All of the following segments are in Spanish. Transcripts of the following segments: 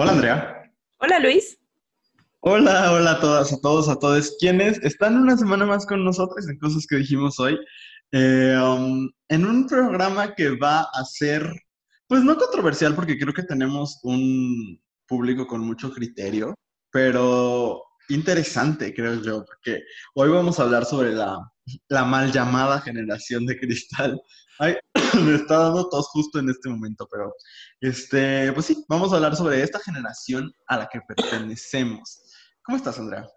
Hola Andrea. Hola Luis. Hola, hola a todas, a todos, a todos. ¿Quiénes están una semana más con nosotros en cosas que dijimos hoy? Eh, um, en un programa que va a ser, pues no controversial, porque creo que tenemos un público con mucho criterio, pero interesante, creo yo, porque hoy vamos a hablar sobre la, la mal llamada generación de cristal. Ay, me está dando tos justo en este momento, pero este, pues sí, vamos a hablar sobre esta generación a la que pertenecemos. ¿Cómo estás, Andrea?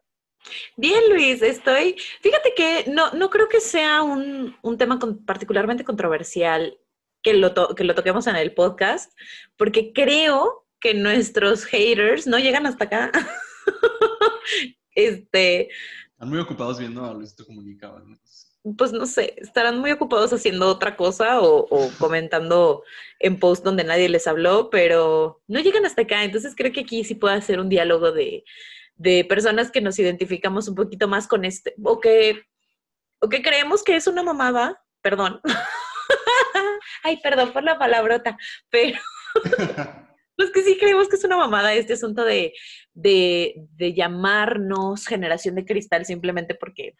Bien, Luis, estoy. Fíjate que no, no creo que sea un, un tema particularmente controversial que lo, que lo toquemos en el podcast, porque creo que nuestros haters no llegan hasta acá. este. Están muy ocupados viendo a Luisito Comunica. Pues no sé, estarán muy ocupados haciendo otra cosa o, o comentando en post donde nadie les habló, pero no llegan hasta acá. Entonces creo que aquí sí puede hacer un diálogo de, de personas que nos identificamos un poquito más con este, o que, o que creemos que es una mamada, perdón. Ay, perdón por la palabrota, pero los que sí creemos que es una mamada este asunto de, de, de llamarnos generación de cristal simplemente porque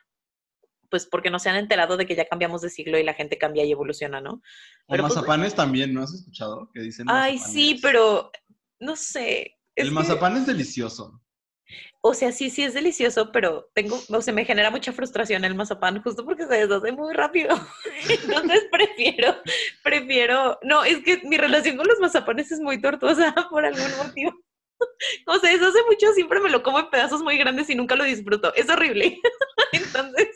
pues porque no se han enterado de que ya cambiamos de siglo y la gente cambia y evoluciona, ¿no? Pero o pues, mazapanes también, ¿no has escuchado? Que dicen Ay, sí, pero no sé. El mazapán es delicioso o sea, sí, sí es delicioso, pero tengo, o sea, me genera mucha frustración el mazapán justo porque se deshace muy rápido. Entonces prefiero, prefiero, no, es que mi relación con los mazapanes es muy tortuosa por algún motivo. O sea, eso hace mucho, siempre me lo como en pedazos muy grandes y nunca lo disfruto. Es horrible. Entonces,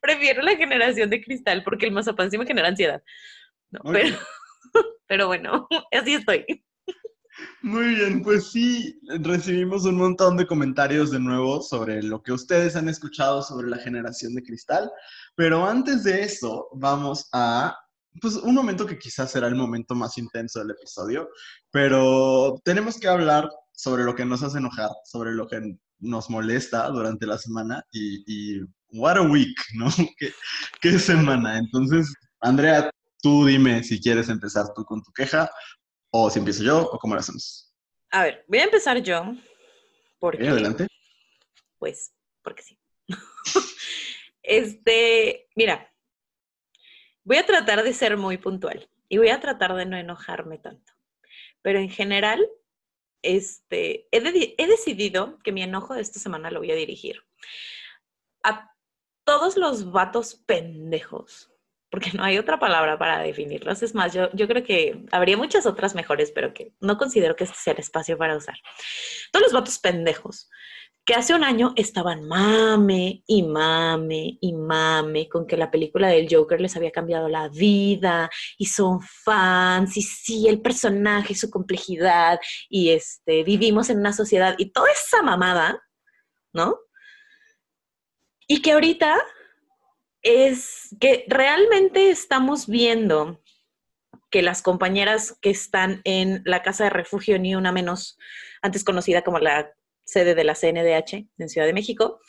prefiero la generación de cristal porque el mazapán sí me genera ansiedad. pero, pero bueno, así estoy. Muy bien, pues sí, recibimos un montón de comentarios de nuevo sobre lo que ustedes han escuchado sobre la generación de cristal, pero antes de eso vamos a, pues un momento que quizás será el momento más intenso del episodio, pero tenemos que hablar sobre lo que nos hace enojar, sobre lo que nos molesta durante la semana y, what a week, ¿no? ¿Qué, ¿Qué semana? Entonces, Andrea, tú dime si quieres empezar tú con tu queja o si empiezo yo, o cómo lo hacemos. A ver, voy a empezar yo. Porque, adelante. Pues, porque sí. este, mira, voy a tratar de ser muy puntual y voy a tratar de no enojarme tanto. Pero en general, este, he, he decidido que mi enojo de esta semana lo voy a dirigir a todos los vatos pendejos porque no hay otra palabra para definirlos. Es más, yo, yo creo que habría muchas otras mejores, pero que no considero que este sea el espacio para usar. Todos los vatos pendejos que hace un año estaban mame y mame y mame con que la película del Joker les había cambiado la vida y son fans y sí, el personaje su complejidad y este, vivimos en una sociedad y toda esa mamada, ¿no? Y que ahorita es que realmente estamos viendo que las compañeras que están en la Casa de Refugio, ni una menos, antes conocida como la sede de la CNDH en Ciudad de México,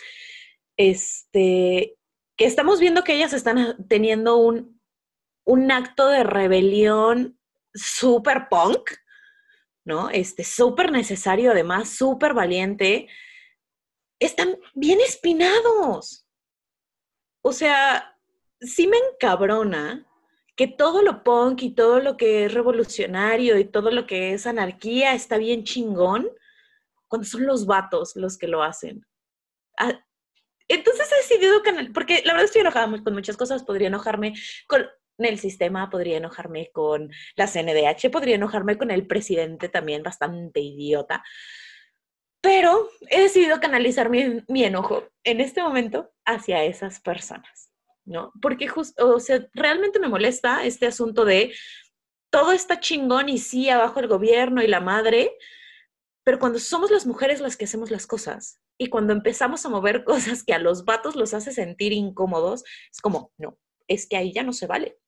este, que estamos viendo que ellas están teniendo un, un acto de rebelión súper punk, ¿no? Este, súper necesario, además, súper valiente. Están bien espinados. O sea, sí me encabrona que todo lo punk y todo lo que es revolucionario y todo lo que es anarquía está bien chingón cuando son los vatos los que lo hacen. Ah, entonces he decidido que, porque la verdad estoy enojada con muchas cosas, podría enojarme con el sistema, podría enojarme con la CNDH, podría enojarme con el presidente también, bastante idiota. Pero he decidido canalizar mi, enojo en este momento hacia esas personas, ¿no? Porque justo, o sea, realmente me molesta este asunto de todo está chingón y sí, abajo el gobierno y la madre, pero cuando somos las mujeres las que hacemos las cosas y cuando empezamos a mover cosas que a los vatos los hace sentir incómodos, es como, no, es que ahí ya no se vale.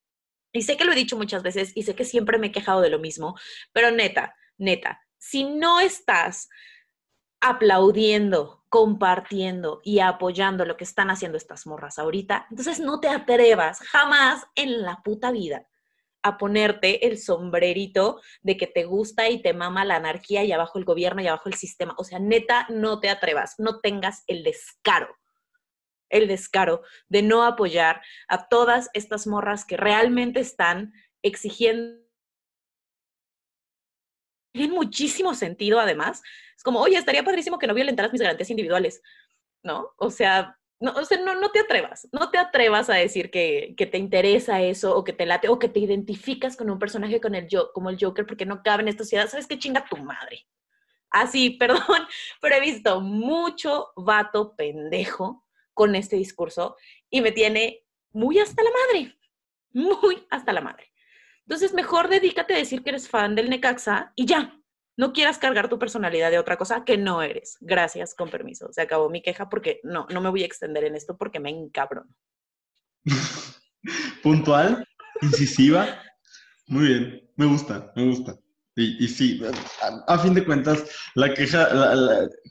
Y sé que lo he dicho muchas veces y sé que siempre me he quejado de lo mismo, pero neta, neta, si no estás aplaudiendo, compartiendo y apoyando lo que están haciendo estas morras ahorita, entonces no te atrevas jamás en la puta vida a ponerte el sombrerito de que te gusta y te mama la anarquía y abajo el gobierno y abajo el sistema. O sea, neta, no te atrevas, no tengas el descaro, el descaro de no apoyar a todas estas morras que realmente están exigiendo tiene muchísimo sentido además. Es como, oye, estaría padrísimo que no violentaras mis garantías individuales, ¿no? O sea, no, o sea, no, no te atrevas, no te atrevas a decir que, que, te interesa eso o que te late o que te identificas con un personaje con el como el Joker porque no cabe en esta sociedad. ¿Sabes qué chinga tu madre? Así, perdón, pero he visto mucho vato pendejo con este discurso y me tiene muy hasta la madre, muy hasta la madre. Entonces, mejor dedícate a decir que eres fan del Necaxa y ya. No quieras cargar tu personalidad de otra cosa que no eres. Gracias, con permiso. Se acabó mi queja porque no, no me voy a extender en esto porque me encabrono. Puntual, incisiva. Muy bien, me gusta, me gusta. Y, y sí, a, fin de cuentas, la queja,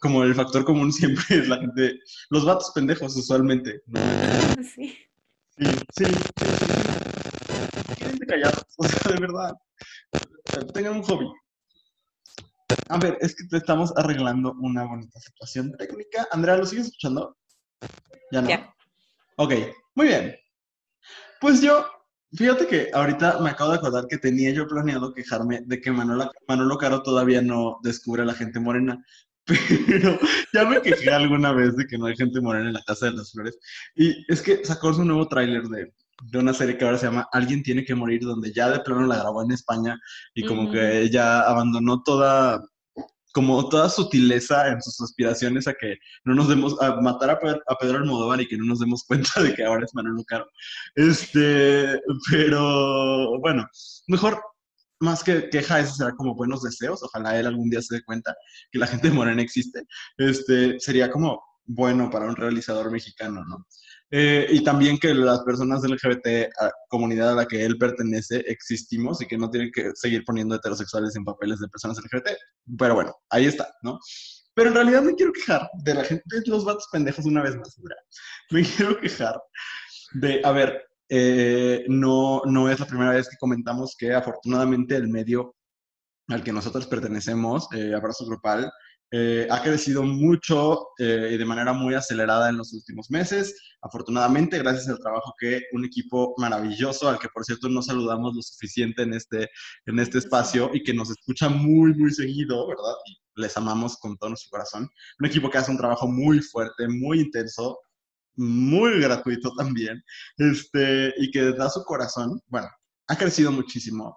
como el factor común siempre es la gente, los vatos pendejos usualmente. Sí. Sí, sí. sí. callados, o sea, de verdad. Tengan un hobby. A ver, es que te estamos arreglando una bonita situación técnica. Andrea, ¿lo sigues escuchando? Ya no. Ok, muy bien. Pues yo, fíjate que ahorita me acabo de acordar que tenía yo planeado quejarme de que Manolo, Manolo Caro todavía no descubre a la gente morena. Pero ya me quejé alguna vez de que no hay gente morena en la Casa de las Flores. Y es que sacó su nuevo tráiler de, de, una serie que ahora se llama Alguien tiene que morir, donde ya de plano la grabó en España y como que ella abandonó toda como toda sutileza en sus aspiraciones a que no nos demos, a matar a, Pedro, a Pedro Almodóvar y que no nos demos cuenta de que ahora es Manuel Caro. Este, pero bueno, mejor más que queja, eso será como buenos deseos. Ojalá él algún día se dé cuenta que la gente morena existe. Este, sería como bueno para un realizador mexicano, ¿no? Eh, y también que las personas LGBT, comunidad a la que él pertenece, existimos y que no tienen que seguir poniendo heterosexuales en papeles de personas LGBT. Pero bueno, ahí está, ¿no? Pero en realidad me quiero quejar de la gente, de los vatos pendejos una vez más. Me quiero quejar de, a ver, eh, no, no es la primera vez que comentamos que afortunadamente el medio al que nosotros pertenecemos, eh, Abrazo Grupal, eh, ha crecido mucho y de manera muy acelerada en los últimos meses. Afortunadamente, gracias al trabajo que un equipo maravilloso, al que por cierto no saludamos lo suficiente en este, en este espacio y que nos escucha muy, muy seguido, ¿verdad? Y les amamos con todo nuestro corazón. Un equipo que hace un trabajo muy fuerte, muy intenso, muy gratuito también, este, y que da su corazón, bueno, ha crecido muchísimo.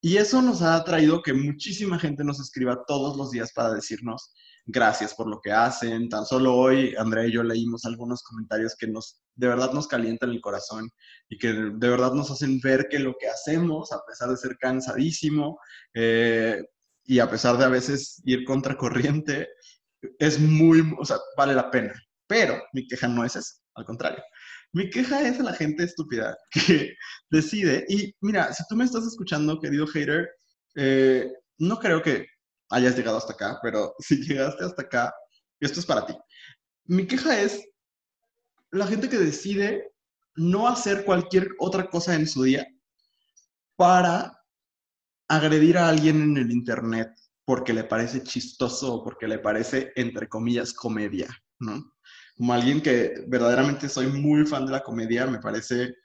Y eso nos ha traído que muchísima gente nos escriba todos los días para decirnos gracias por lo que hacen. Tan solo hoy, Andrea y yo leímos algunos comentarios que nos, de verdad nos calientan el corazón y que de verdad nos hacen ver que lo que hacemos, a pesar de ser cansadísimo eh, y a pesar de a veces ir contracorriente, es muy, o sea, vale la pena. Pero mi queja no es eso, al contrario. Mi queja es a la gente estúpida que decide, y mira, si tú me estás escuchando, querido hater, eh, no creo que hayas llegado hasta acá, pero si llegaste hasta acá, esto es para ti. Mi queja es la gente que decide no hacer cualquier otra cosa en su día para agredir a alguien en el Internet porque le parece chistoso o porque le parece, entre comillas, comedia, ¿no? Como alguien que verdaderamente soy muy fan de la comedia, me parece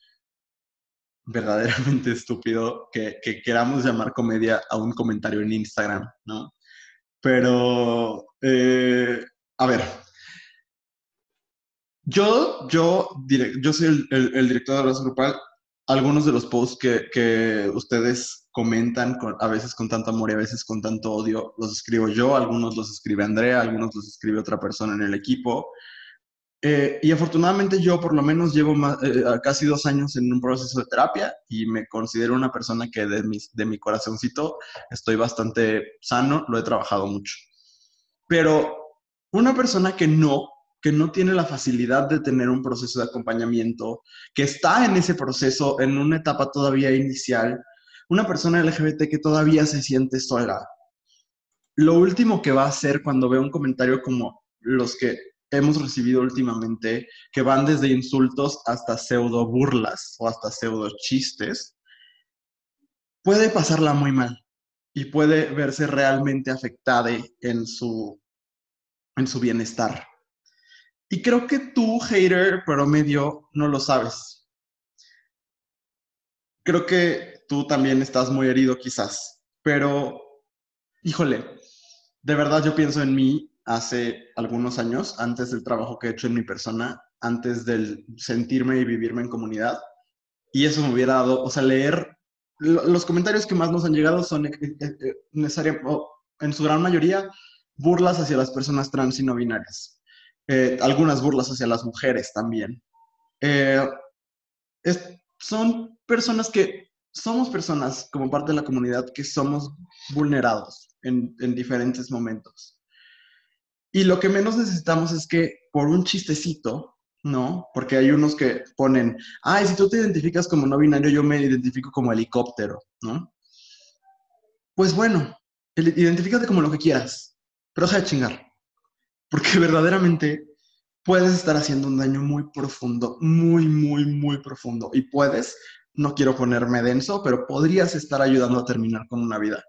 verdaderamente estúpido que, queramos llamar comedia a un comentario en Instagram, ¿no? Pero, eh, a ver, yo, yo, yo soy el, director de la grupal. Algunos de los posts que, ustedes comentan a veces con tanto amor y a veces con tanto odio, los escribo yo, algunos los escribe Andrea, algunos los escribe otra persona en el equipo. Eh, y afortunadamente yo por lo menos llevo eh, casi dos años en un proceso de terapia y me considero una persona que de mi, de mi corazoncito estoy bastante sano, lo he trabajado mucho. Pero una persona que no, que no tiene la facilidad de tener un proceso de acompañamiento, que está en ese proceso en una etapa todavía inicial, una persona LGBT que todavía se siente sola, lo último que va a hacer cuando ve un comentario como los que hemos recibido últimamente, que van desde insultos hasta pseudo burlas o hasta pseudo chistes, puede pasarla muy mal y puede verse realmente afectada en su, en su bienestar. Y creo que tú, hater promedio, no lo sabes. Creo que tú también estás muy herido quizás, pero, híjole, de verdad yo pienso en mí hace algunos años, antes del trabajo que he hecho en mi persona, antes del sentirme y vivirme en comunidad. Y eso me hubiera dado, o sea, leer los comentarios que más nos han llegado son eh, eh, eh, necesariamente, en su gran mayoría, burlas hacia las personas trans y no binarias. algunas burlas hacia las mujeres también. son personas que somos personas como parte de la comunidad que somos vulnerados en, en diferentes momentos. Y lo que menos necesitamos es que por un chistecito, ¿no? Porque hay unos que ponen, ay, si tú te identificas como no binario, yo me identifico como helicóptero, ¿no? Pues bueno, identifícate como lo que quieras, pero deja de chingar. Porque verdaderamente puedes estar haciendo un daño muy profundo, muy, muy, muy profundo. Y puedes, no quiero ponerme denso, pero podrías estar ayudando a terminar con una vida,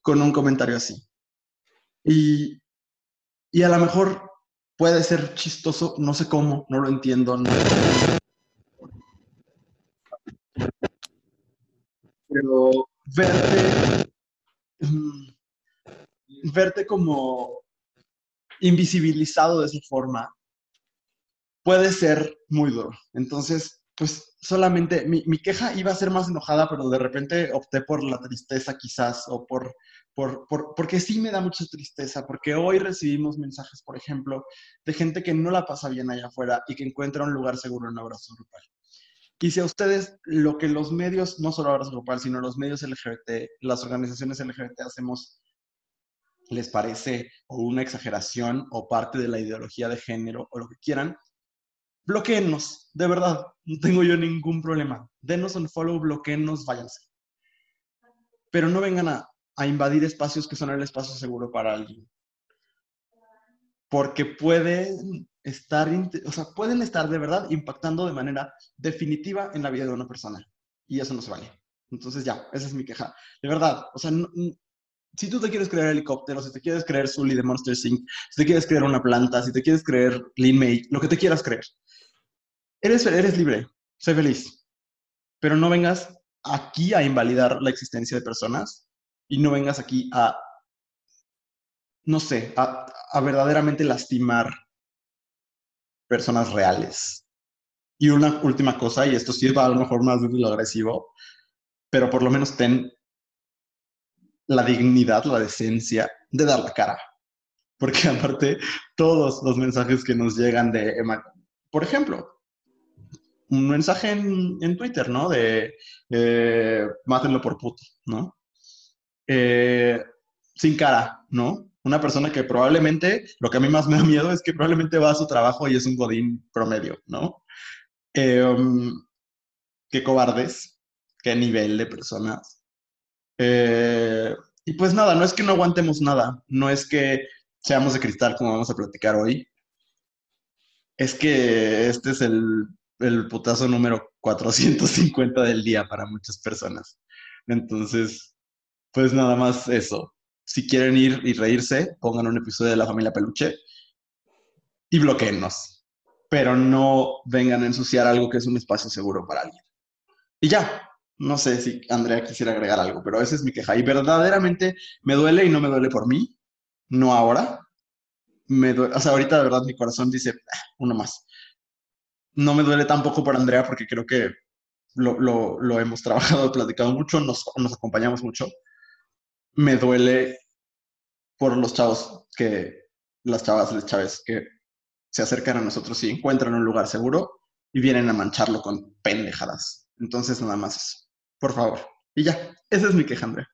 con un comentario así. Y y a lo mejor puede ser chistoso, no sé cómo, no lo entiendo. Pero verte, mm, verte como invisibilizado de esa forma puede ser muy duro. Entonces, pues solamente mi, mi, queja iba a ser más enojada, pero de repente opté por la tristeza quizás o por porque sí me da mucha tristeza, porque hoy recibimos mensajes, por ejemplo, de gente que no la pasa bien allá afuera y que encuentra un lugar seguro en abrazo grupal. Y si a ustedes lo que los medios, no solo abrazo grupal, sino los medios LGBT, las organizaciones LGBT hacemos, les parece o una exageración o parte de la ideología de género o lo que quieran, bloqueennos, de verdad, no tengo yo ningún problema. Denos un follow, bloqueennos, váyanse. Pero no vengan a invadir espacios que son el espacio seguro para alguien. Porque pueden estar, o sea, pueden estar de verdad impactando de manera definitiva en la vida de una persona. Y eso no se vale. Entonces ya, esa es mi queja. De verdad, o sea, si tú te quieres creer helicóptero, si te quieres creer Sully de Monster Inc., si te quieres creer una planta, si te quieres creer Lin May, lo que te quieras creer, eres, eres libre, sé feliz. Pero no vengas aquí a invalidar la existencia de personas y no vengas aquí a, no sé, a, verdaderamente lastimar personas reales. Y una última cosa, y esto sí a lo mejor más de lo agresivo, pero por lo menos ten la dignidad, la decencia de dar la cara. Porque aparte, todos los mensajes que nos llegan de, por ejemplo, un mensaje en, Twitter, ¿no? De eh, mátenlo por puto, ¿no? Eh, sin cara, ¿no? Una persona que probablemente, lo que a mí más me da miedo es que probablemente va a su trabajo y es un godín promedio, ¿no? Em, qué cobardes, qué nivel de personas. Eh, y pues nada, no es que no aguantemos nada, no es que seamos de cristal como vamos a platicar hoy, es que este es el, el putazo número 450 del día para muchas personas. Entonces, pues nada más eso. Si quieren ir y reírse, pongan un episodio de La Familia Peluche y bloqueennos. Pero no vengan a ensuciar algo que es un espacio seguro para alguien. Y ya, no sé si Andrea quisiera agregar algo, pero esa es mi queja. Y verdaderamente me duele y no me duele por mí, no ahora. Me duele, o sea, ahorita de verdad mi corazón dice, ah, uno más. No me duele tampoco por Andrea porque creo que lo, lo, hemos trabajado, platicado mucho, nos, nos acompañamos mucho me duele por los chavos que, las chavas, las chaves que se acercan a nosotros y encuentran un lugar seguro y vienen a mancharlo con pendejadas. Entonces, nada más eso. Por favor. Y ya, esa es mi queja, Andrea.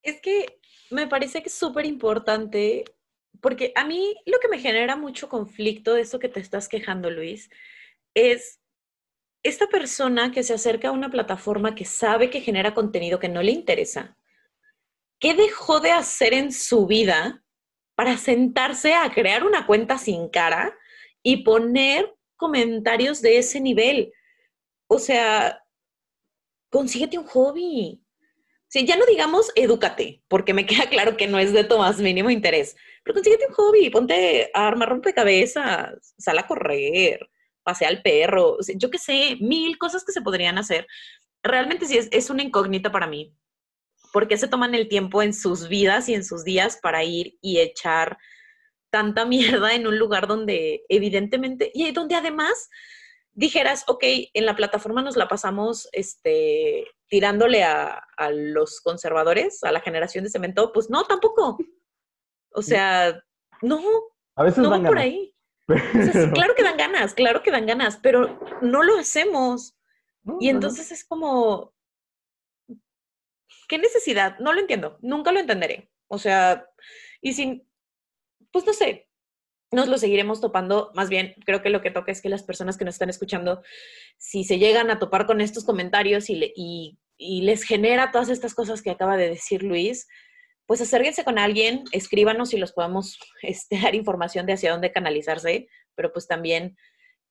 Es que me parece que es súper importante, porque a mí lo que me genera mucho conflicto de eso que te estás quejando, Luis, es esta persona que se acerca a una plataforma que sabe que genera contenido que no le interesa, ¿qué dejó de hacer en su vida para sentarse a crear una cuenta sin cara y poner comentarios de ese nivel? O sea, consíguete un hobby. Sí, ya no digamos edúcate, porque me queda claro que no es de tu más mínimo interés. Pero consíguete un hobby, ponte a armar rompecabezas, sal a correr, pasea al perro, yo qué sé, mil cosas que se podrían hacer. Realmente sí es, es una incógnita para mí. ¿Por qué se toman el tiempo en sus vidas y en sus días para ir y echar tanta mierda en un lugar donde evidentemente, y donde además dijeras, ok, en la plataforma nos la pasamos este, tirándole a, los conservadores, a la generación de cemento, pues no, tampoco. O sea, no. A veces no van por ahí. claro que dan ganas, claro que dan ganas, pero no lo hacemos. y entonces es como, ¿qué necesidad? No lo entiendo, nunca lo entenderé. O sea, y sin, pues no sé, nos lo seguiremos topando. Más bien, creo que lo que toca es que las personas que nos están escuchando, si se llegan a topar con estos comentarios y, les genera todas estas cosas que acaba de decir Luis, pues acérquense con alguien, escríbanos y los podemos este, dar información de hacia dónde canalizarse, pero pues también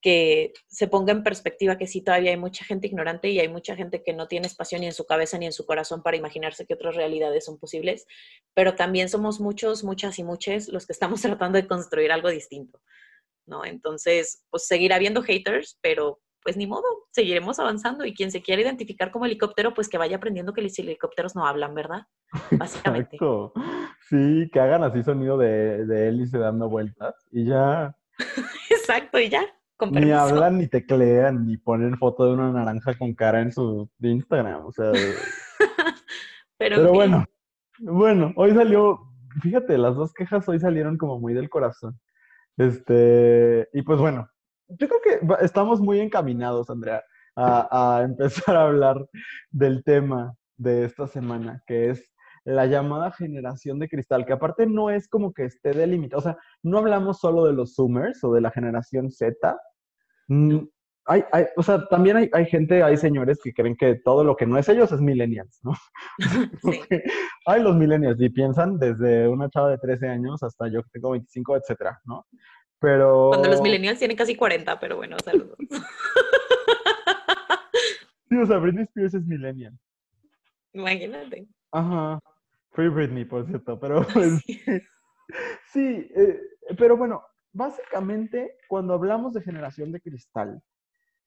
que se ponga en perspectiva que sí, todavía hay mucha gente ignorante y hay mucha gente que no tiene espacio ni en su cabeza ni en su corazón para imaginarse que otras realidades son posibles, pero también somos muchos, muchas y muchos los que estamos tratando de construir algo distinto, ¿no? Entonces, pues seguirá habiendo haters, pero pues ni modo, seguiremos avanzando y quien se quiera identificar como helicóptero, pues que vaya aprendiendo que los helicópteros no hablan, ¿verdad? Básicamente. Exacto. Sí, que hagan así sonido de, de hélice dando vueltas y ya. Exacto, y ya ni hablan, ni teclean, ni ponen foto de una naranja con cara en su Instagram. O sea. Pero, bueno, bueno, hoy salió, fíjate, las dos quejas hoy salieron como muy del corazón. Este, y pues bueno, yo creo que estamos muy encaminados, Andrea, a, a empezar a hablar del tema de esta semana, que es la llamada generación de cristal, que aparte no es como que esté delimitado, o sea, no hablamos solo de los Zoomers o de la generación Z. Mm, hay, hay, o sea, también hay, hay, gente, hay señores que creen que todo lo que no es ellos es millennials, ¿no? hay los millennials y piensan desde una chava de 13 años hasta yo que tengo 25, etcétera, ¿no? Pero... Cuando los millennials tienen casi 40, pero bueno, saludos. sí, o sea, Britney Spears es millennial. Imagínate. Ajá. Free Britney, por cierto, pero pues, sí, eh, pero bueno, básicamente cuando hablamos de generación de cristal,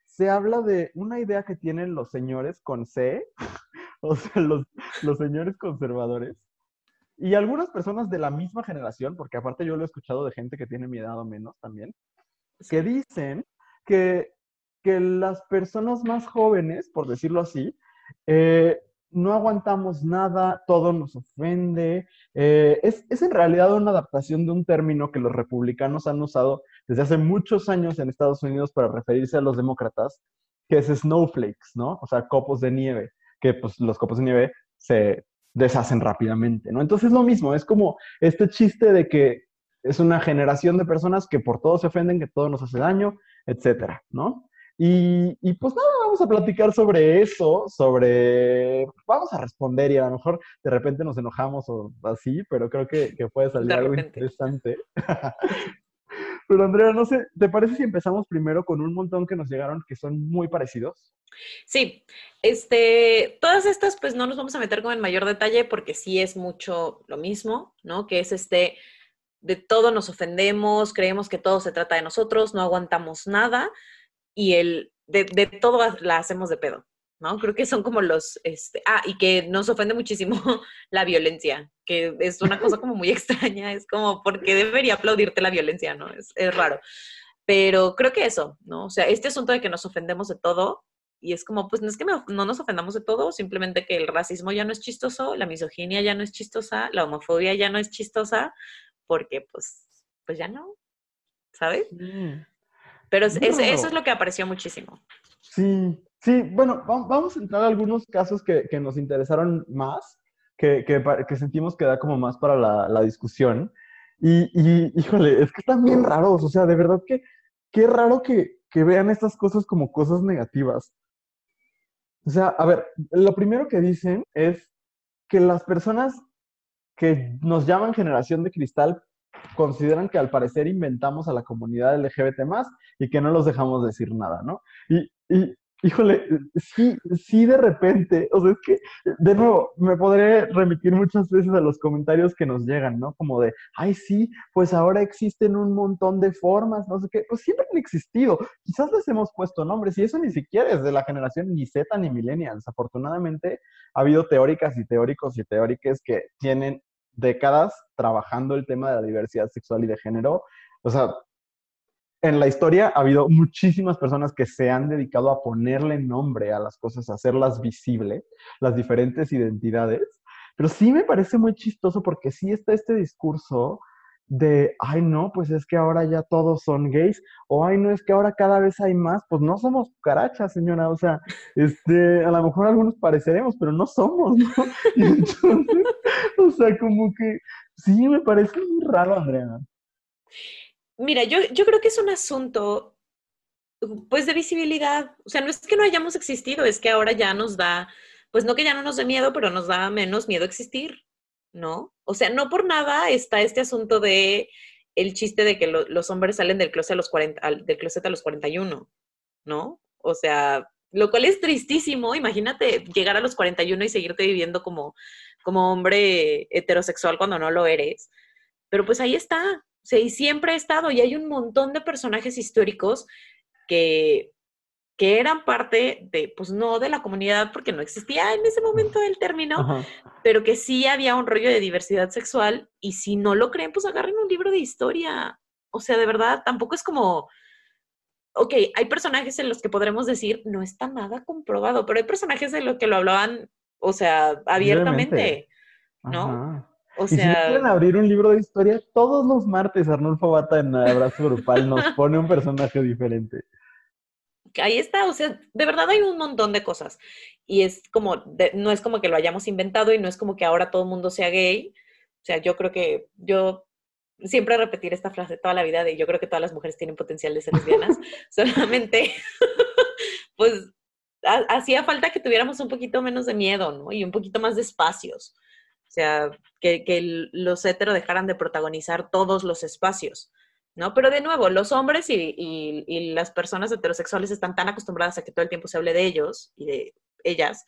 se habla de una idea que tienen los señores con C, o sea, los, los señores conservadores, y algunas personas de la misma generación, porque aparte yo lo he escuchado de gente que tiene mi edad o menos también, que dicen que, que las personas más jóvenes, por decirlo así, eh, no aguantamos nada, todo nos ofende. Eh, es, es, en realidad una adaptación de un término que los republicanos han usado desde hace muchos años en Estados Unidos para referirse a los demócratas, que es snowflakes, ¿no? O sea, copos de nieve, que pues los copos de nieve se deshacen rápidamente, ¿no? Entonces es lo mismo, es como este chiste de que es una generación de personas que por todo se ofenden, que todo nos hace daño, etcétera, ¿no? Y, y, pues nada, vamos a platicar sobre eso, sobre, vamos a responder y a lo mejor de repente nos enojamos o así, pero creo que, que puede salir algo interesante. pero Andrea, no sé, ¿te parece si empezamos primero con un montón que nos llegaron que son muy parecidos? Sí, este, todas estas pues no nos vamos a meter con el mayor detalle porque sí es mucho lo mismo, ¿no? Que es este, de todo nos ofendemos, creemos que todo se trata de nosotros, no aguantamos nada y el de, de todo la hacemos de pedo, ¿no? Creo que son como los, este, ah, y que nos ofende muchísimo la violencia, que es una cosa como muy extraña, es como, ¿por qué debería aplaudirte la violencia, no? Es, es raro. Pero creo que eso, ¿no? O sea, este asunto de que nos ofendemos de todo, y es como, pues no es que no nos ofendamos de todo, simplemente que el racismo ya no es chistoso, la misoginia ya no es chistosa, la homofobia ya no es chistosa, porque pues, pues ya no, ¿sabes? Pero eso es lo que apareció muchísimo. Sí, sí, bueno, vamos a entrar a algunos casos que, nos interesaron más, que, que, sentimos que da como más para la, discusión. Y, híjole, es que están bien raros, o sea, de verdad que qué raro que, que vean estas cosas como cosas negativas. O sea, a ver, lo primero que dicen es que las personas que nos llaman generación de cristal consideran que al parecer inventamos a la comunidad LGBT más y que no los dejamos decir nada, ¿no? Y, Híjole, sí, sí de repente, o sea, es que, de nuevo, me podré remitir muchas veces a los comentarios que nos llegan, ¿no? Como de, ay, sí, pues ahora existen un montón de formas, no sé qué, pues siempre han existido, quizás les hemos puesto nombres, y eso ni siquiera es de la generación ni Z ni millennials, afortunadamente ha habido teóricas y teóricos y teóricas que tienen décadas trabajando el tema de la diversidad sexual y de género, o sea, en la historia ha habido muchísimas personas que se han dedicado a ponerle nombre a las cosas, a hacerlas visibles, las diferentes identidades. Pero sí me parece muy chistoso porque sí está este discurso de, ay no, pues es que ahora ya todos son gays, o ay no, es que ahora cada vez hay más, pues no somos cucarachas, señora, o sea, este, a lo mejor algunos pareceremos, pero no somos, ¿no? Entonces, o sea, como que sí me parece muy raro, Andrea. Mira, yo, yo creo que es un asunto, pues, de visibilidad. O sea, no es que no hayamos existido, es que ahora ya nos da, pues no que ya no nos dé miedo, pero nos da menos miedo existir, ¿no? O sea, no por nada está este asunto de el chiste de que los hombres salen del closet a los 40, del closet a los 41, ¿no? O sea, lo cual es tristísimo. Imagínate llegar a los 41 y seguirte viviendo como, como hombre heterosexual cuando no lo eres. Pero pues ahí está, sea, y siempre ha estado, y hay un montón de personajes históricos que, que eran parte de, pues no de la comunidad, porque no existía en ese momento el término, pero que sí había un rollo de diversidad sexual, y si no lo creen, pues agarren un libro de historia. O sea, de verdad, tampoco es como, ok, hay personajes en los que podremos decir, no está nada comprobado, pero hay personajes en los que lo hablaban, o sea, abiertamente, ¿no? O sea, y si quieren abrir un libro de historia, todos los martes Arnulfo Bata en Abrazo Grupal nos pone un personaje diferente. Ahí está, o sea, de verdad hay un montón de cosas. Y es como, no es como que lo hayamos inventado y no es como que ahora todo el mundo sea gay. O sea, yo creo que yo siempre repetir esta frase toda la vida de yo creo que todas las mujeres tienen potencial de ser lesbianas. Solamente, pues, hacía falta que tuviéramos un poquito menos de miedo, ¿no? Y un poquito más de espacios. O sea, que, los heteros dejaran de protagonizar todos los espacios, ¿no? Pero de nuevo, los hombres y, las personas heterosexuales están tan acostumbradas a que todo el tiempo se hable de ellos y de ellas,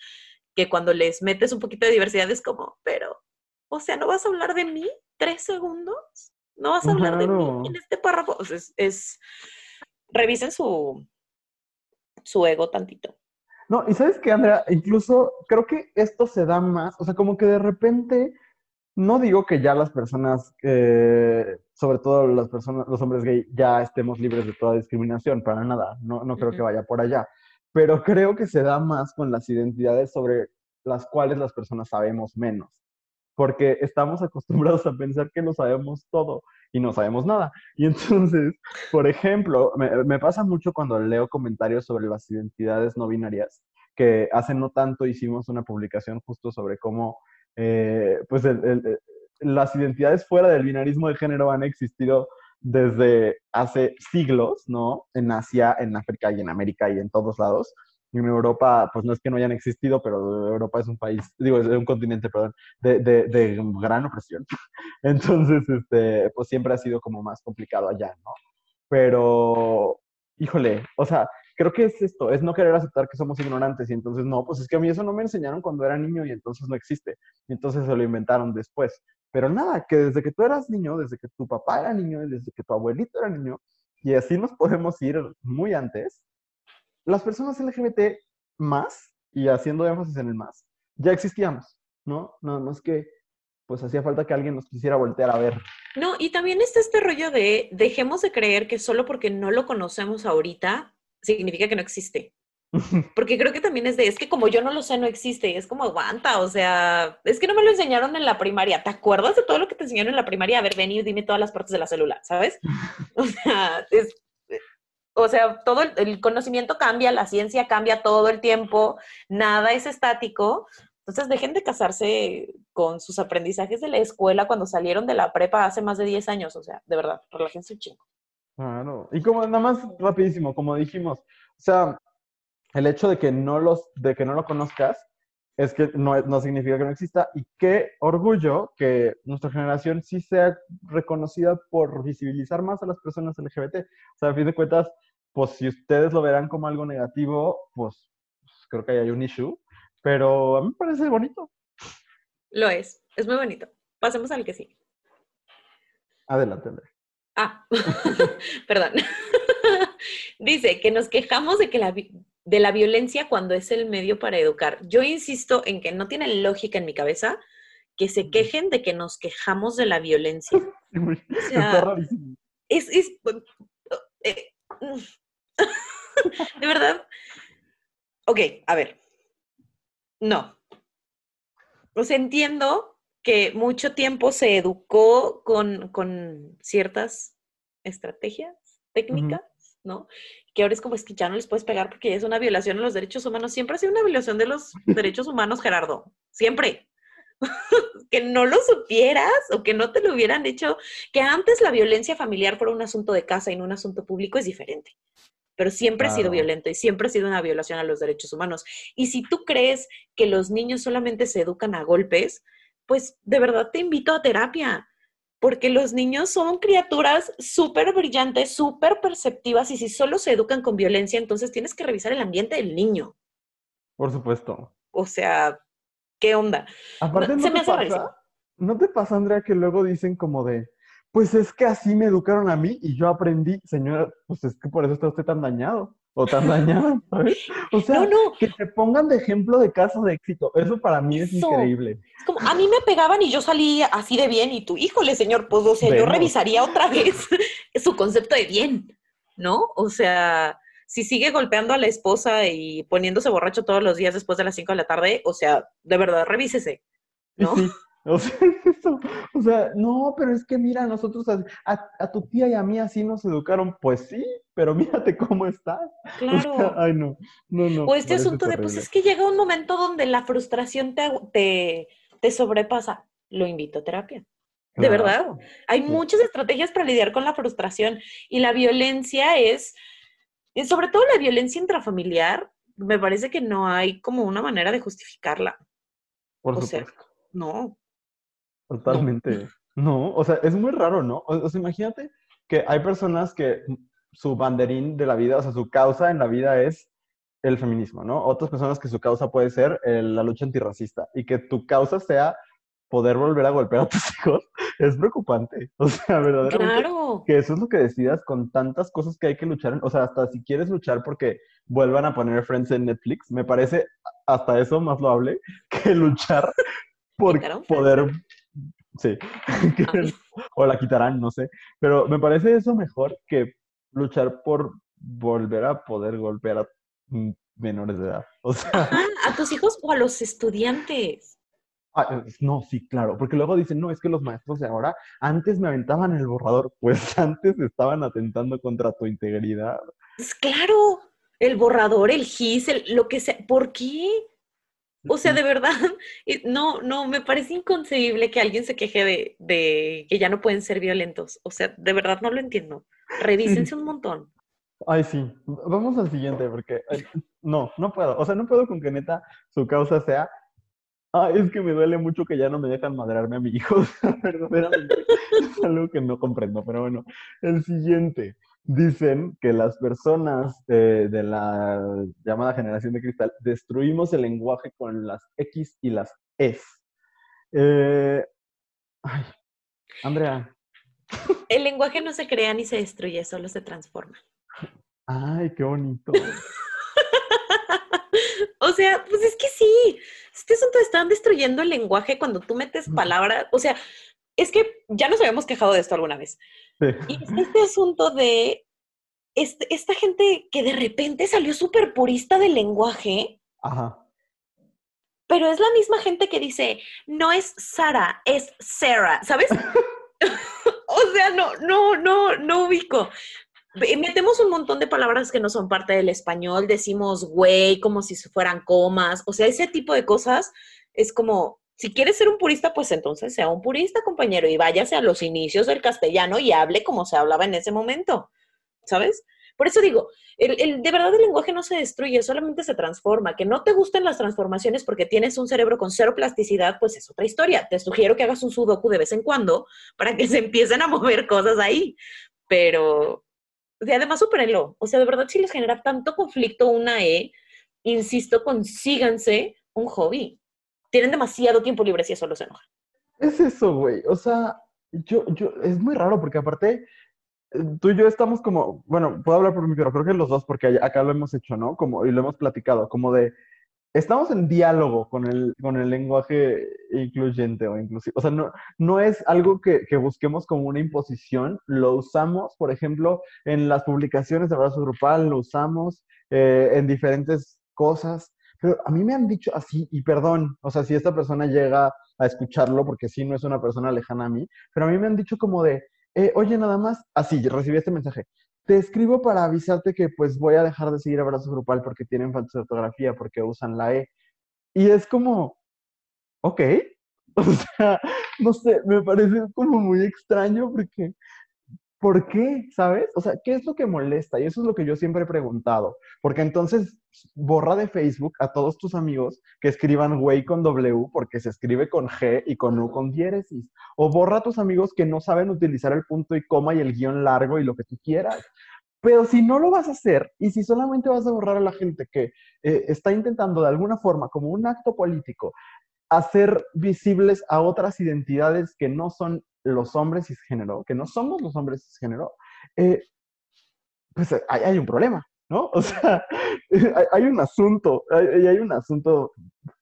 que cuando les metes un poquito de diversidad es como, pero, o sea, ¿no vas a hablar de mí tres segundos? ¿No vas a hablar de mí en este párrafo? O sea, es, es, revisen su, su ego tantito. No, y sabes que, Andrea, incluso creo que esto se da más, o sea, como que de repente, no digo que ya las personas, eh, sobre todo las personas, los hombres gay, ya estemos libres de toda discriminación, para nada, no, no creo que vaya por allá, pero creo que se da más con las identidades sobre las cuales las personas sabemos menos porque estamos acostumbrados a pensar que lo sabemos todo y no sabemos nada. Y entonces, por ejemplo, me, pasa mucho cuando leo comentarios sobre las identidades no binarias, que hace no tanto hicimos una publicación justo sobre cómo, eh, pues, las identidades fuera del binarismo de género han existido desde hace siglos, ¿no? En Asia, en África y en América y en todos lados en Europa, pues no es que no hayan existido, pero Europa es un país, digo, es un continente, perdón, de, de, de, gran opresión. Entonces, este, pues siempre ha sido como más complicado allá, ¿no? Pero, híjole, o sea, creo que es esto, es no querer aceptar que somos ignorantes y entonces no, pues es que a mí eso no me enseñaron cuando era niño y entonces no existe. Y entonces se lo inventaron después. Pero nada, que desde que tú eras niño, desde que tu papá era niño, desde que tu abuelito era niño, y así nos podemos ir muy antes, las personas LGBT más, y haciendo énfasis en el más, ya existíamos, ¿no? No es que pues hacía falta que alguien nos quisiera voltear a ver. No, y también está este rollo de dejemos de creer que solo porque no lo conocemos ahorita significa que no existe. Porque creo que también es de, es que como yo no lo sé, no existe. Es como aguanta, o sea, es que no me lo enseñaron en la primaria. ¿Te acuerdas de todo lo que te enseñaron en la primaria? A ver, ven y dime todas las partes de la célula, ¿sabes? O sea, es, o sea, todo el, conocimiento cambia, la ciencia cambia todo el tiempo, nada es estático. Entonces, dejen de casarse con sus aprendizajes de la escuela cuando salieron de la prepa hace más de 10 años. O sea, de verdad, relájense un chingo. Claro. Y como nada más rapidísimo, como dijimos, o sea, el hecho de que no los, de que no lo conozcas, es que no, no, significa que no exista y qué orgullo que nuestra generación sí sea reconocida por visibilizar más a las personas LGBT. O sea, a fin de cuentas, pues si ustedes lo verán como algo negativo, pues, pues creo que ahí hay un issue, pero a mí me parece bonito. Lo es, es muy bonito. Pasemos al que sí. Adelante, Andrea. Ah, perdón. Dice que nos quejamos de que la, de la violencia cuando es el medio para educar. Yo insisto en que no tiene lógica en mi cabeza que se quejen de que nos quejamos de la violencia. O sea, es, es eh, de verdad. Ok, a ver. No. O sea, entiendo que mucho tiempo se educó con, con ciertas estrategias, técnicas, ¿no? Que ahora es como es que ya no les puedes pegar porque es una violación a los derechos humanos. Siempre ha sido una violación de los derechos humanos, Gerardo. Siempre. que no lo supieras o que no te lo hubieran hecho, que antes la violencia familiar fuera un asunto de casa y no un asunto público es diferente. Pero siempre ha sido violento y siempre ha sido una violación a los derechos humanos. Y si tú crees que los niños solamente se educan a golpes, pues de verdad te invito a terapia, porque los niños son criaturas súper brillantes, súper perceptivas y si solo se educan con violencia, entonces tienes que revisar el ambiente del niño. Por supuesto. O sea, ¿qué onda? Aparte, ¿no, te pasa, ¿no te pasa, Andrea, que luego dicen como de, pues es que así me educaron a mí y yo aprendí, señora, pues es que por eso está usted tan dañado o tan dañado, ¿sabes? O sea, que te pongan de ejemplo de casos de éxito, eso para mí es increíble. Es como, a mí me pegaban y yo salí así de bien y tú, híjole, señor, pues o sea, yo revisaría otra vez su concepto de bien, ¿no? O sea, si sigue golpeando a la esposa y poniéndose borracho todos los días después de las 5 de la tarde, o sea, de verdad, revísese, ¿no? O sea, o sea, no, pero es que mira, nosotros a, tu tía y a mí así nos educaron. Pues sí, pero mírate cómo estás. Claro. ay, no, no, no. O este asunto de, pues es que llega un momento donde la frustración te, te, sobrepasa. Lo invito a terapia. De verdad. Hay muchas estrategias para lidiar con la frustración y la violencia es sobre todo la violencia intrafamiliar, me parece que no hay como una manera de justificarla. Por supuesto. no. Totalmente. No. o sea, es muy raro, ¿no? O, sea, imagínate que hay personas que su banderín de la vida, o sea, su causa en la vida es el feminismo, ¿no? Otras personas que su causa puede ser la lucha antirracista y que tu causa sea poder volver a golpear a tus hijos es preocupante. O sea, verdaderamente. Claro. Que eso es lo que decidas con tantas cosas que hay que luchar. O sea, hasta si quieres luchar porque vuelvan a poner Friends en Netflix, me parece hasta eso más loable que luchar por poder. Sí. o la quitarán, no sé. Pero me parece eso mejor que luchar por volver a poder golpear a menores de edad. O sea. a tus hijos o a los estudiantes. Ah, no, sí, claro, porque luego dicen, no, es que los maestros de ahora antes me aventaban el borrador, pues antes estaban atentando contra tu integridad. Pues claro, el borrador, el GIS, lo que sea, ¿por qué? O sea, de verdad, no, no, me parece inconcebible que alguien se queje de, de que ya no pueden ser violentos. O sea, de verdad no lo entiendo. Revísense un montón. Ay, sí. Vamos al siguiente, porque no, no puedo. O sea, no puedo con que neta su causa sea Ah, es que me duele mucho que ya no me dejan madrarme a mi hijo. Verdaderamente es algo que no comprendo. Pero bueno, el siguiente. Dicen que las personas de la llamada generación de cristal destruimos el lenguaje con las X y las S. Eh, ay, Andrea. El lenguaje no se crea ni se destruye, solo se transforma. Ay, qué bonito. o sea, pues es que sí, este asunto están destruyendo el lenguaje cuando tú metes palabras, o sea, es que ya nos habíamos quejado de esto alguna vez. Y este asunto de este, esta gente que de repente salió súper purista del lenguaje. Ajá. Pero es la misma gente que dice, no es Sara, es Sarah, ¿sabes? o sea, no, no, no, no ubico metemos un montón de palabras que no son parte del español, decimos güey como si fueran comas, o sea, ese tipo de cosas es como, si quieres ser un purista, pues entonces sea un purista, compañero, y váyase a los inicios del castellano y hable como se hablaba en ese momento, ¿sabes? Por eso digo, el, de verdad el lenguaje no se destruye, solamente se transforma. Que no te gusten las transformaciones porque tienes un cerebro con cero plasticidad, pues es otra historia. Te sugiero que hagas un sudoku de vez en cuando para que se empiecen a mover cosas ahí. Pero, además, supérenlo. O sea, de verdad, si les genera tanto conflicto una E, insisto, consíganse un hobby. Tienen demasiado tiempo libre si eso los enoja. Es eso, güey. O sea, yo, yo, es muy raro porque aparte, eh, tú y yo estamos como, bueno, puedo hablar por mí, pero creo que los dos, porque acá lo hemos hecho, ¿no? Como, y lo hemos platicado, como de, estamos en diálogo con el, con el lenguaje incluyente o inclusivo. O sea, no, no es algo que, que, busquemos como una imposición, lo usamos, por ejemplo, en las publicaciones de abrazo grupal, lo usamos eh, en diferentes cosas, pero a mí me han dicho así, y perdón, o sea, si esta persona llega a escucharlo, porque sí, no es una persona lejana a mí, pero a mí me han dicho como de, eh, oye, nada más, así, recibí este mensaje, te escribo para avisarte que pues voy a dejar de seguir Abrazo Grupal porque tienen falta de ortografía, porque usan la E. Y es como, ok, o sea, no sé, me parece como muy extraño porque, ¿por qué? ¿Sabes? O sea, ¿qué es lo que molesta? Y eso es lo que yo siempre he preguntado, porque entonces borra de Facebook a todos tus amigos que escriban güey con W porque se escribe con G y con U con diéresis. O borra a tus amigos que no saben utilizar el punto y coma y el guion largo y lo que tú quieras. Pero si no lo vas a hacer y si solamente vas a borrar a la gente que eh, está intentando de alguna forma, como un acto político, hacer visibles a otras identidades que no son los hombres cisgénero, que no somos los hombres cisgénero, eh, pues hay un problema. ¿no? O sea, hay, un asunto, hay, hay, un asunto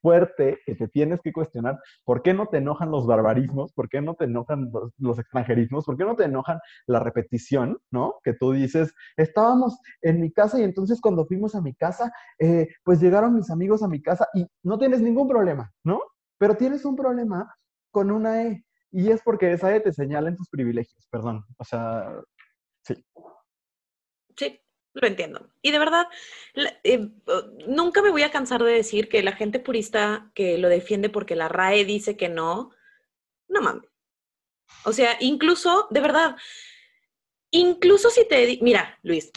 fuerte que te tienes que cuestionar. ¿Por qué no te enojan los barbarismos? ¿Por qué no te enojan los, extranjerismos? ¿Por qué no te enojan la repetición, ¿no? Que tú dices, estábamos en mi casa y entonces cuando fuimos a mi casa, eh, pues llegaron mis amigos a mi casa y no tienes ningún problema, ¿no? Pero tienes un problema con una E. Y es porque esa E te señala en tus privilegios, perdón. O sea, sí. Sí, lo entiendo. Y de verdad, eh, nunca me voy a cansar de decir que la gente purista que lo defiende porque la RAE dice que no, no mames. O sea, incluso, de verdad, incluso si te... Mira, Luis,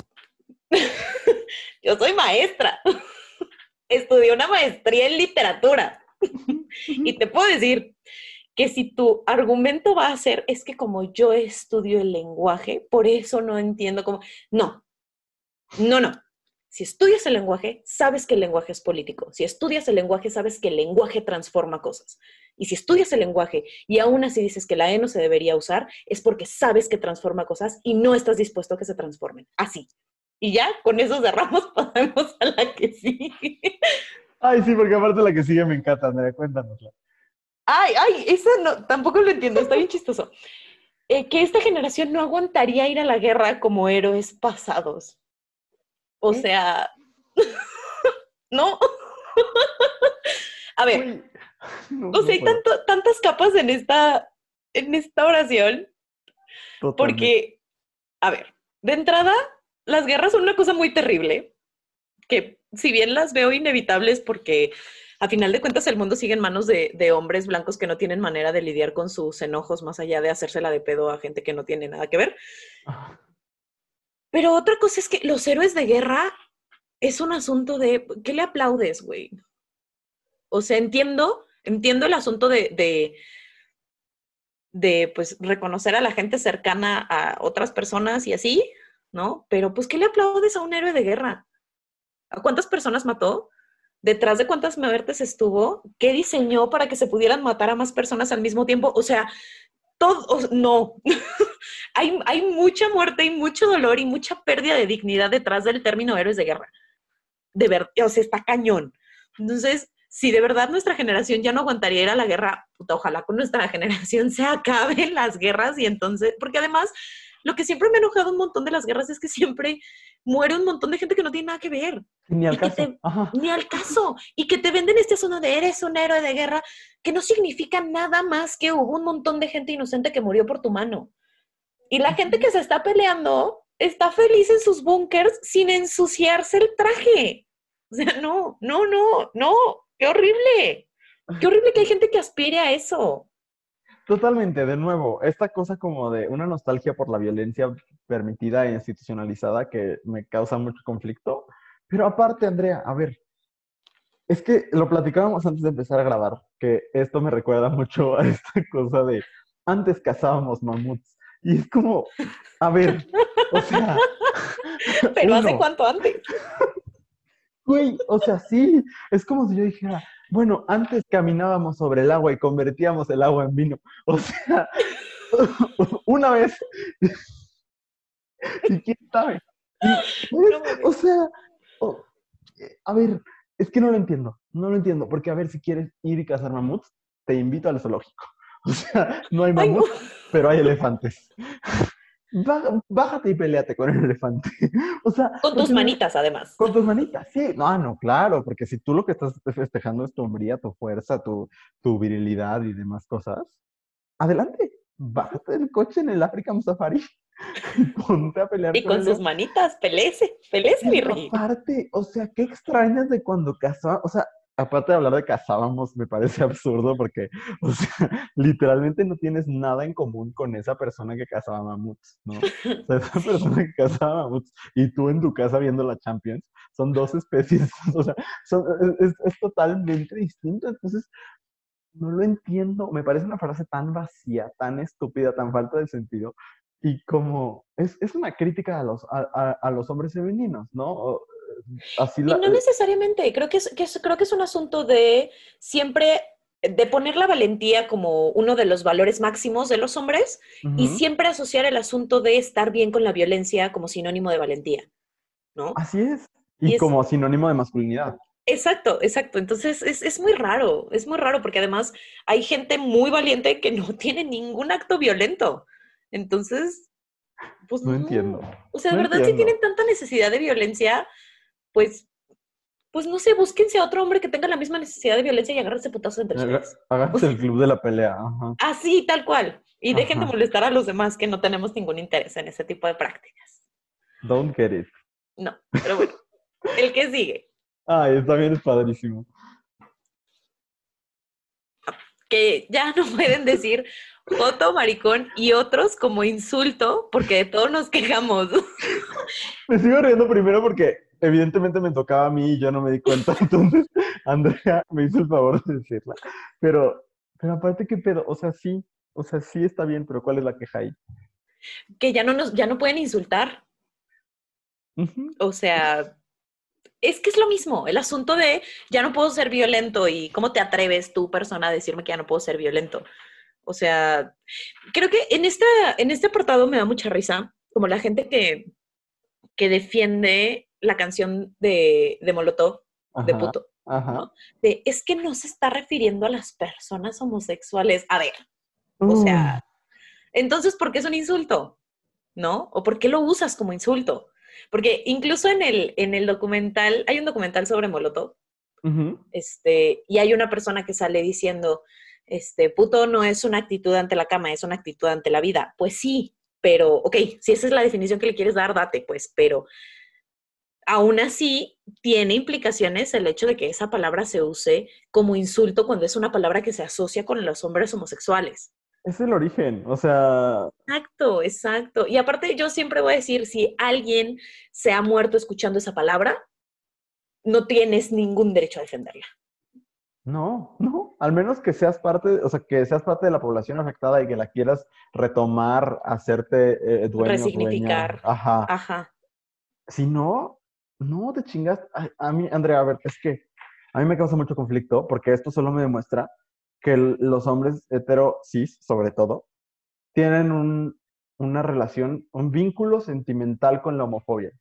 yo soy maestra. Estudié una maestría en literatura. y te puedo decir que si tu argumento va a ser, es que como yo estudio el lenguaje, por eso no entiendo cómo... No, no, no. Si estudias el lenguaje, sabes que el lenguaje es político. Si estudias el lenguaje, sabes que el lenguaje transforma cosas. Y si estudias el lenguaje y aún así dices que la E no se debería usar, es porque sabes que transforma cosas y no estás dispuesto a que se transformen. Así. Y ya, con eso cerramos, pasamos a la que sigue. Ay, sí, porque aparte la que sigue me encanta, Andrea, cuéntanosla. Ay, ay, eso no, tampoco lo entiendo, está bien chistoso. Eh, que esta generación no aguantaría ir a la guerra como héroes pasados. O sea, no. a ver, o sea, hay tantas capas en esta, en esta oración. Porque, a ver, de entrada, las guerras son una cosa muy terrible, que si bien las veo inevitables porque a final de cuentas el mundo sigue en manos de, de, hombres blancos que no tienen manera de lidiar con sus enojos más allá de hacérsela de pedo a gente que no tiene nada que ver. Pero otra cosa es que los héroes de guerra es un asunto de, ¿qué le aplaudes, güey? O sea, entiendo, entiendo el asunto de, de, de, pues, reconocer a la gente cercana a otras personas y así, ¿no? Pero, pues, ¿qué le aplaudes a un héroe de guerra? ¿A cuántas personas mató? ¿Detrás de cuántas muertes estuvo? ¿Qué diseñó para que se pudieran matar a más personas al mismo tiempo? O sea, todo, no. hay, hay mucha muerte y mucho dolor y mucha pérdida de dignidad detrás del término héroes de guerra. De verdad, o sea, está cañón. Entonces, si de verdad nuestra generación ya no aguantaría ir a la guerra, puta, ojalá con nuestra generación se acaben las guerras y entonces, porque además, lo que siempre me ha enojado un montón de las guerras es que siempre muere un montón de gente que no tiene nada que ver. Ni al caso. ni al caso. Y que te venden este asunto de eres un héroe de guerra, que no significa nada más que hubo un montón de gente inocente que murió por tu mano. Y la gente que se está peleando está feliz en sus búnkers sin ensuciarse el traje. O sea, no, no, no, no, qué horrible. Qué horrible que hay gente que aspire a eso. Totalmente, de nuevo, esta cosa como de una nostalgia por la violencia permitida e institucionalizada que me causa mucho conflicto. Pero aparte, Andrea, a ver, es que lo platicábamos antes de empezar a grabar, que esto me recuerda mucho a esta cosa de antes cazábamos mamuts. Y es como, a ver, o sea, Pero ¿hace cuánto antes? Güey, o sea, sí, es como si yo dijera, bueno, antes caminábamos sobre el agua y convertíamos el agua en vino. O sea, una vez, y quién sabe. Y, o sea, eh, a ver, es que no lo entiendo, no lo entiendo, porque a ver, si quieres ir y cazar mamuts, te invito al zoológico. O sea, no hay Ay, no. mamuts, pero hay elefantes. Bá- Bájate y peleate con el elefante. O sea, Con tus manitas, además. con tus manitas, sí. No, no, claro, porque si tú lo que estás festejando es tu hombría, tu fuerza, tu, tu virilidad y demás cosas, adelante, bájate del coche en el African Safari ponte a pelear Y con el sus manitas, pelece, pelece, mi rey. aparte, o sea, ¿qué extrañas de cuando cazábamos? O sea, aparte de hablar de cazábamos, me parece absurdo porque, o sea, literalmente no tienes nada en común con esa persona que cazaba mamuts, ¿no? O sea, esa persona que cazaba mamuts y tú en tu casa viendo la Champions, son dos especies, o sea, son- es, es- es totalmente distinto. Entonces, no lo entiendo. Me parece una frase tan vacía, tan estúpida, tan falta de sentido. Y como es, es una crítica a los, a, a- a los hombres femeninos, ¿no? O, eh, Y no necesariamente, creo que es, que es- creo que es un asunto de siempre, de poner la valentía como uno de los valores máximos de los hombres y siempre asociar el asunto de estar bien con la violencia como sinónimo de valentía, ¿no? Así es. Y Y es- como sinónimo de masculinidad. Exacto, exacto. Entonces es, es muy raro, es muy raro porque además hay gente muy valiente que no tiene ningún acto violento. Entonces, pues No entiendo. O sea, de No verdad, si tienen tanta necesidad de violencia, pues, pues no sé, búsquense a otro hombre que tenga la misma necesidad de violencia y agárrense putazos entre ustedes. Háganse el club de la pelea. Ajá. Así, tal cual. Y dejen de molestar a los demás que no tenemos ningún interés en ese tipo de prácticas. Don't get it. No, pero bueno, el que sigue. Ay, también es padrísimo. que ya no pueden decir foto, maricón y otros como insulto, porque de todos nos quejamos. Me sigo riendo primero porque evidentemente me tocaba a mí y yo no me di cuenta. Entonces, Andrea me hizo el favor de decirla. Pero, pero aparte, ¿qué pedo? O sea, sí, o sea, sí está bien, pero ¿cuál es la queja ahí? que ya no nos, ya no pueden insultar. O sea, es que es lo mismo, el asunto de ya no puedo ser violento y cómo te atreves tú, persona, a decirme que ya no puedo ser violento. O sea, creo que en, esta, en este apartado me da mucha risa, como la gente que, que defiende la canción de, de Molotov, de puto. Ajá. ¿no? De, es que no se está refiriendo a las personas homosexuales. A ver, o sea, entonces, ¿por qué es un insulto? ¿No? ¿O por qué lo usas como insulto? Porque incluso en el, en el documental, hay un documental sobre Molotov, este, y hay una persona que sale diciendo, este, puto no es una actitud ante la cama, es una actitud ante la vida. Pues sí, pero, ok, si esa es la definición que le quieres dar, date, pues, pero aún así tiene implicaciones el hecho de que esa palabra se use como insulto cuando es una palabra que se asocia con los hombres homosexuales. Es el origen, o sea, Exacto, exacto. Y aparte, yo siempre voy a decir, si alguien se ha muerto escuchando esa palabra, no tienes ningún derecho a defenderla. no, no, al menos que seas parte, o sea, que seas parte de la población afectada y que la quieras retomar, hacerte eh, dueño, dueña. Resignificar. Ajá. Ajá. Si no, no te chingas. A, mí, Andrea, a ver, es que a mí me causa mucho conflicto porque esto solo me demuestra que los hombres hetero cis, sobre todo, tienen un- una relación, un vínculo sentimental con la homofobia.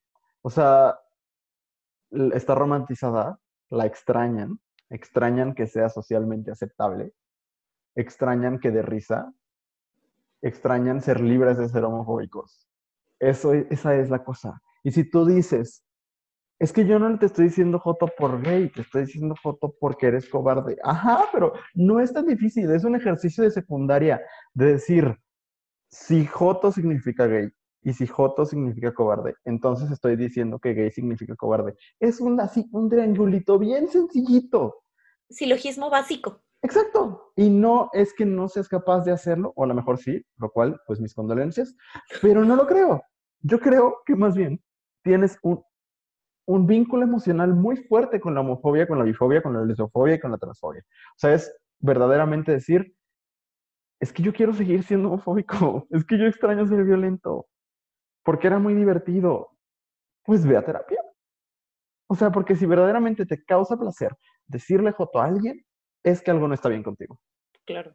O sea, está romantizada, la extrañan, extrañan que sea socialmente aceptable, extrañan que dé risa, extrañan ser libres de ser homofóbicos. Eso, esa es la cosa. Y si tú dices, es que yo no te estoy diciendo Joto por gay, te estoy diciendo Joto porque eres cobarde. Ajá, pero no es tan difícil, es un ejercicio de secundaria de decir, si Joto significa gay y si Joto significa cobarde, entonces estoy diciendo que gay significa cobarde. Es un, así, un triangulito bien sencillito. Silogismo básico. Exacto. Y no es que no seas capaz de hacerlo, o a lo mejor sí, lo cual, pues mis condolencias, pero no lo creo. Yo creo que más bien tienes un, un vínculo emocional muy fuerte con la homofobia, con la bifobia, con la lesofobia y con la transfobia. O sea, es verdaderamente decir, es que yo quiero seguir siendo homofóbico, es que yo extraño ser violento, porque era muy divertido. pues ve a terapia. O sea, porque si verdaderamente te causa placer decirle joto a alguien, es que algo no está bien contigo. Claro.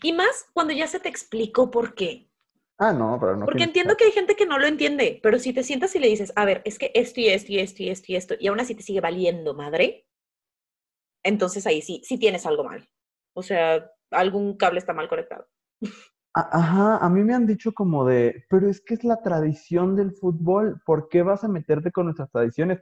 Y más cuando ya se te explicó por qué. Ah, no, pero no. Porque entiendo que hay gente que no lo entiende, pero si te sientas y le dices, a ver, es que esto y esto y esto y esto y esto, y aún así te sigue valiendo madre, entonces ahí sí, sí tienes algo mal. O sea, algún cable está mal conectado. Ajá, a mí me han dicho como de, pero es que es la tradición del fútbol, ¿por qué vas a meterte con nuestras tradiciones?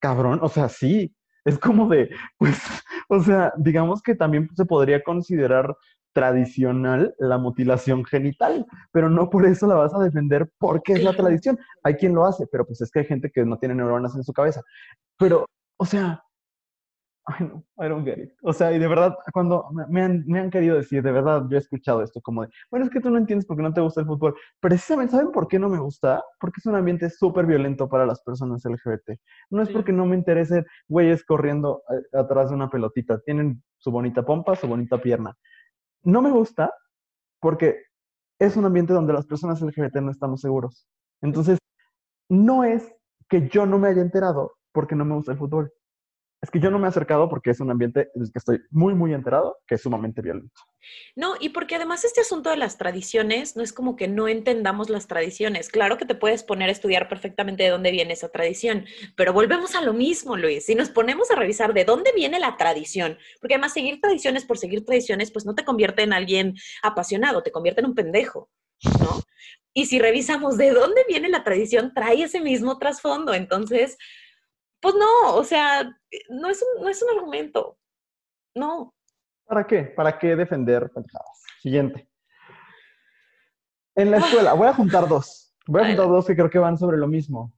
Cabrón, o sea, sí, es como de, pues, o sea, digamos que también se podría considerar tradicional la mutilación genital, pero no por eso la vas a defender porque es la tradición. Hay quien lo hace, pero pues es que hay gente que no tiene neuronas en su cabeza. Pero, o sea, Ay, no, I don't get it. O sea, y de verdad, cuando me- han, me han querido decir, de verdad, yo he escuchado esto como de, bueno, es que tú no entiendes por qué no te gusta el fútbol. Precisamente, ¿saben por qué no me gusta? Porque es un ambiente súper violento para las personas LGBT. No es Sí. porque no me interese güeyes corriendo eh, atrás de una pelotita. Tienen su bonita pompa, su bonita pierna. No me gusta porque es un ambiente donde las personas LGBT no estamos seguros. Entonces, no es que yo no me haya enterado porque no me gusta el fútbol. Es que yo no me he acercado porque es un ambiente en el que estoy muy, muy enterado, que es sumamente violento. No, y porque además este asunto de las tradiciones no es como que no entendamos las tradiciones. Claro que te puedes poner a estudiar perfectamente de dónde viene esa tradición, pero volvemos a lo mismo, Luis. Si nos ponemos a revisar de dónde viene la tradición, porque además seguir tradiciones por seguir tradiciones, pues no te convierte en alguien apasionado, te convierte en un pendejo, ¿no? Y si revisamos de dónde viene la tradición, trae ese mismo trasfondo. Entonces, pues no, o sea, no es un, no es un argumento. No. ¿Para qué? ¿Para qué defender pendejadas? Siguiente. En la escuela, voy a juntar dos. Voy a juntar dos que creo que van sobre lo mismo.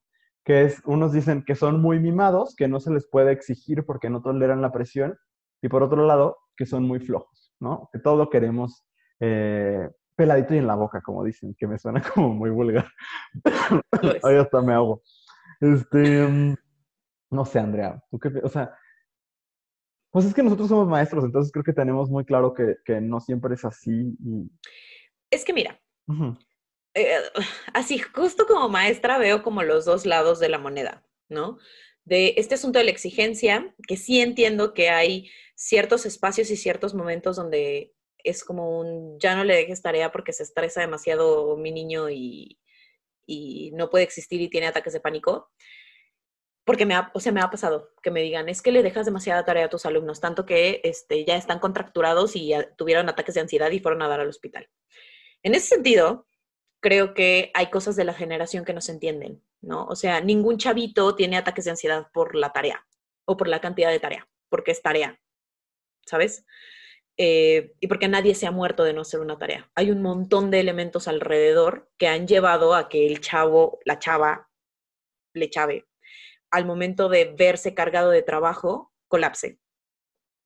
Que es, unos dicen que son muy mimados, que no se les puede exigir porque no toleran la presión. Y por otro lado, que son muy flojos, ¿no? Que todo queremos eh, peladito y en la boca, como dicen, que me suena como muy vulgar. Lo es. Ahí hasta me hago. Este, mm, no sé, Andrea, ¿tú qué O sea, pues es que nosotros somos maestros, entonces creo que tenemos muy claro que, que no siempre es así. Y... Es que mira, eh, así, justo como maestra veo como los dos lados de la moneda, ¿no? De este asunto de la exigencia, que sí entiendo que hay ciertos espacios y ciertos momentos donde es como un, ya no le dejes tarea porque se estresa demasiado mi niño y, y no puede existir y tiene ataques de pánico. Porque me ha, o sea, me ha pasado que me digan, es que le dejas demasiada tarea a tus alumnos, tanto que este, ya están contracturados y ya tuvieron ataques de ansiedad y fueron a dar al hospital. En ese sentido, creo que hay cosas de la generación que no se entienden, ¿no? O sea, ningún chavito tiene ataques de ansiedad por la tarea o por la cantidad de tarea, porque es tarea, ¿sabes? Eh, y porque nadie se ha muerto de no hacer una tarea. Hay un montón de elementos alrededor que han llevado a que el chavo, la chava, le chave, al momento de verse cargado de trabajo, colapse,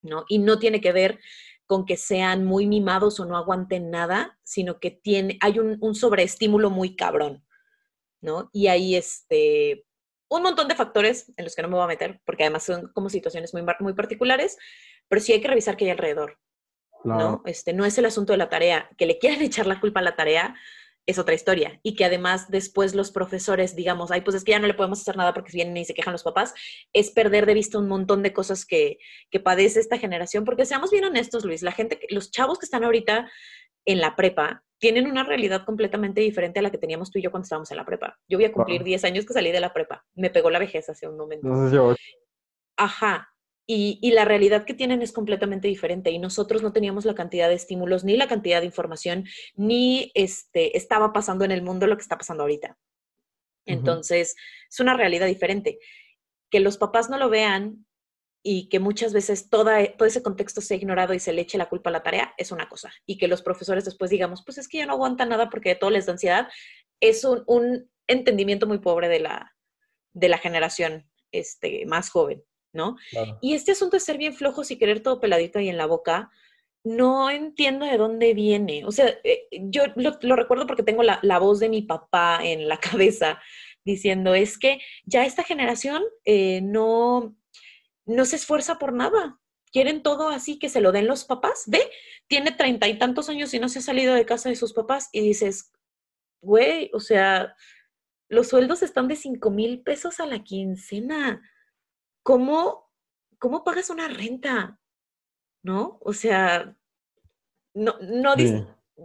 ¿no? Y no tiene que ver con que sean muy mimados o no aguanten nada, sino que tiene, hay un, un sobreestímulo muy cabrón, ¿no? Y ahí este, un montón de factores en los que no me voy a meter, porque además son como situaciones muy, muy particulares, pero sí hay que revisar qué hay alrededor, claro. ¿no? Este, no es el asunto de la tarea, que le quieran echar la culpa a la tarea es otra historia. Y que además después los profesores, digamos, ay, pues es que ya no le podemos hacer nada porque vienen y se quejan los papás, es perder de vista un montón de cosas que, que padece esta generación. Porque seamos bien honestos, Luis, la gente, los chavos que están ahorita en la prepa tienen una realidad completamente diferente a la que teníamos tú y yo cuando estábamos en la prepa. Yo voy a cumplir Claro. 10 años que salí de la prepa. Me pegó la vejez hace un momento. Ajá. Y, y la realidad que tienen es completamente diferente y nosotros no teníamos la cantidad de estímulos, ni la cantidad de información, ni este, estaba pasando en el mundo lo que está pasando ahorita. Entonces, es una realidad diferente. Que los papás no lo vean y que muchas veces toda, todo ese contexto sea ignorado y se le eche la culpa a la tarea es una cosa. Y que los profesores después digamos, pues es que ya no aguantan nada porque todo les da ansiedad, es un, un entendimiento muy pobre de la, de la generación este, más joven, ¿no? claro. Y este asunto de ser bien flojos y querer todo peladito ahí en la boca, no entiendo de dónde viene. O sea, eh, yo lo, lo recuerdo porque tengo la, la voz de mi papá en la cabeza diciendo, es que ya esta generación eh, no, no se esfuerza por nada. Quieren todo así que se lo den los papás. Ve, tiene treinta y tantos años y no se ha salido de casa de sus papás y dices, güey, o sea, los sueldos están de 5 mil pesos a la quincena. ¿Cómo, ¿Cómo pagas una renta? ¿No? O sea, no, no,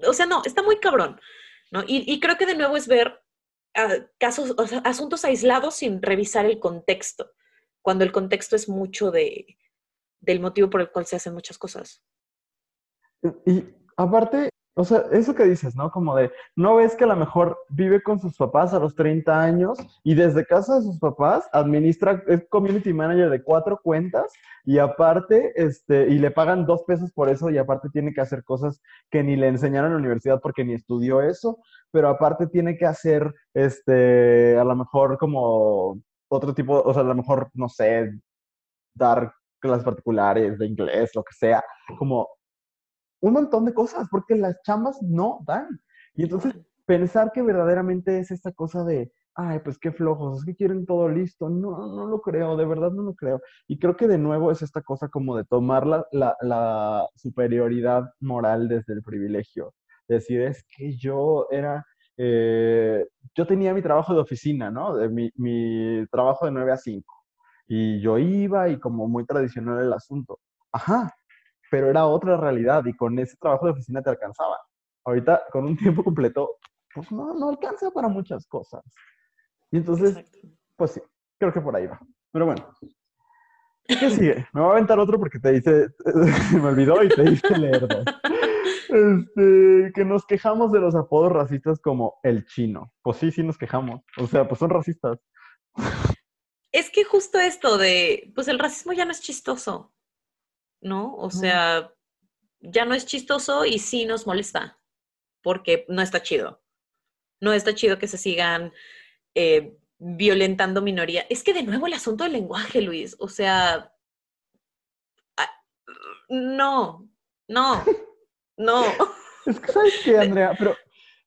o sea, no, está muy cabrón, ¿no? Y, creo que de nuevo es ver ah, casos, o sea, asuntos aislados sin revisar el contexto, cuando el contexto es mucho de, del motivo por el cual se hacen muchas cosas. Y aparte, o sea, eso que dices, ¿no? Como de, ¿no ves que a lo mejor vive con sus papás a los 30 años y desde casa de sus papás administra, es community manager de cuatro cuentas y aparte, este, y le pagan dos pesos por eso y aparte tiene que hacer cosas que ni le enseñaron en la universidad porque ni estudió eso, pero aparte tiene que hacer, este, a lo mejor como otro tipo, o sea, a lo mejor, no sé, dar clases particulares de inglés, lo que sea, como un montón de cosas, porque las chambas no dan. Y entonces pensar que verdaderamente es esta cosa de, ay, pues qué flojos, es que quieren todo listo. No, no lo creo, de verdad no lo creo. Y creo que de nuevo es esta cosa como de tomar la, la, superioridad moral desde el privilegio. Decir, es que yo era, eh, yo tenía mi trabajo de oficina, ¿no? De mi, mi trabajo de 9 a 5. Y yo iba y como muy tradicional el asunto. Ajá, pero era otra realidad y con ese trabajo de oficina te alcanzaba. Ahorita, con un tiempo completo, pues no, no alcanza para muchas cosas. Y entonces, pues sí, creo que por ahí va. Pero bueno, ¿qué sigue? Me voy a aventar otro porque te dice, me olvidó y te dice leer Este, que nos quejamos de los apodos racistas como el chino. Pues sí, sí nos quejamos. O sea, pues son racistas. Es que justo esto de, pues el racismo ya no es chistoso. ¿No? O sea, ya no es chistoso y sí nos molesta, porque no está chido. No está chido que se sigan eh, violentando minoría. Es que de nuevo el asunto del lenguaje, Luis, o sea, ah, no, no, no. Es que sabes qué, Andrea, pero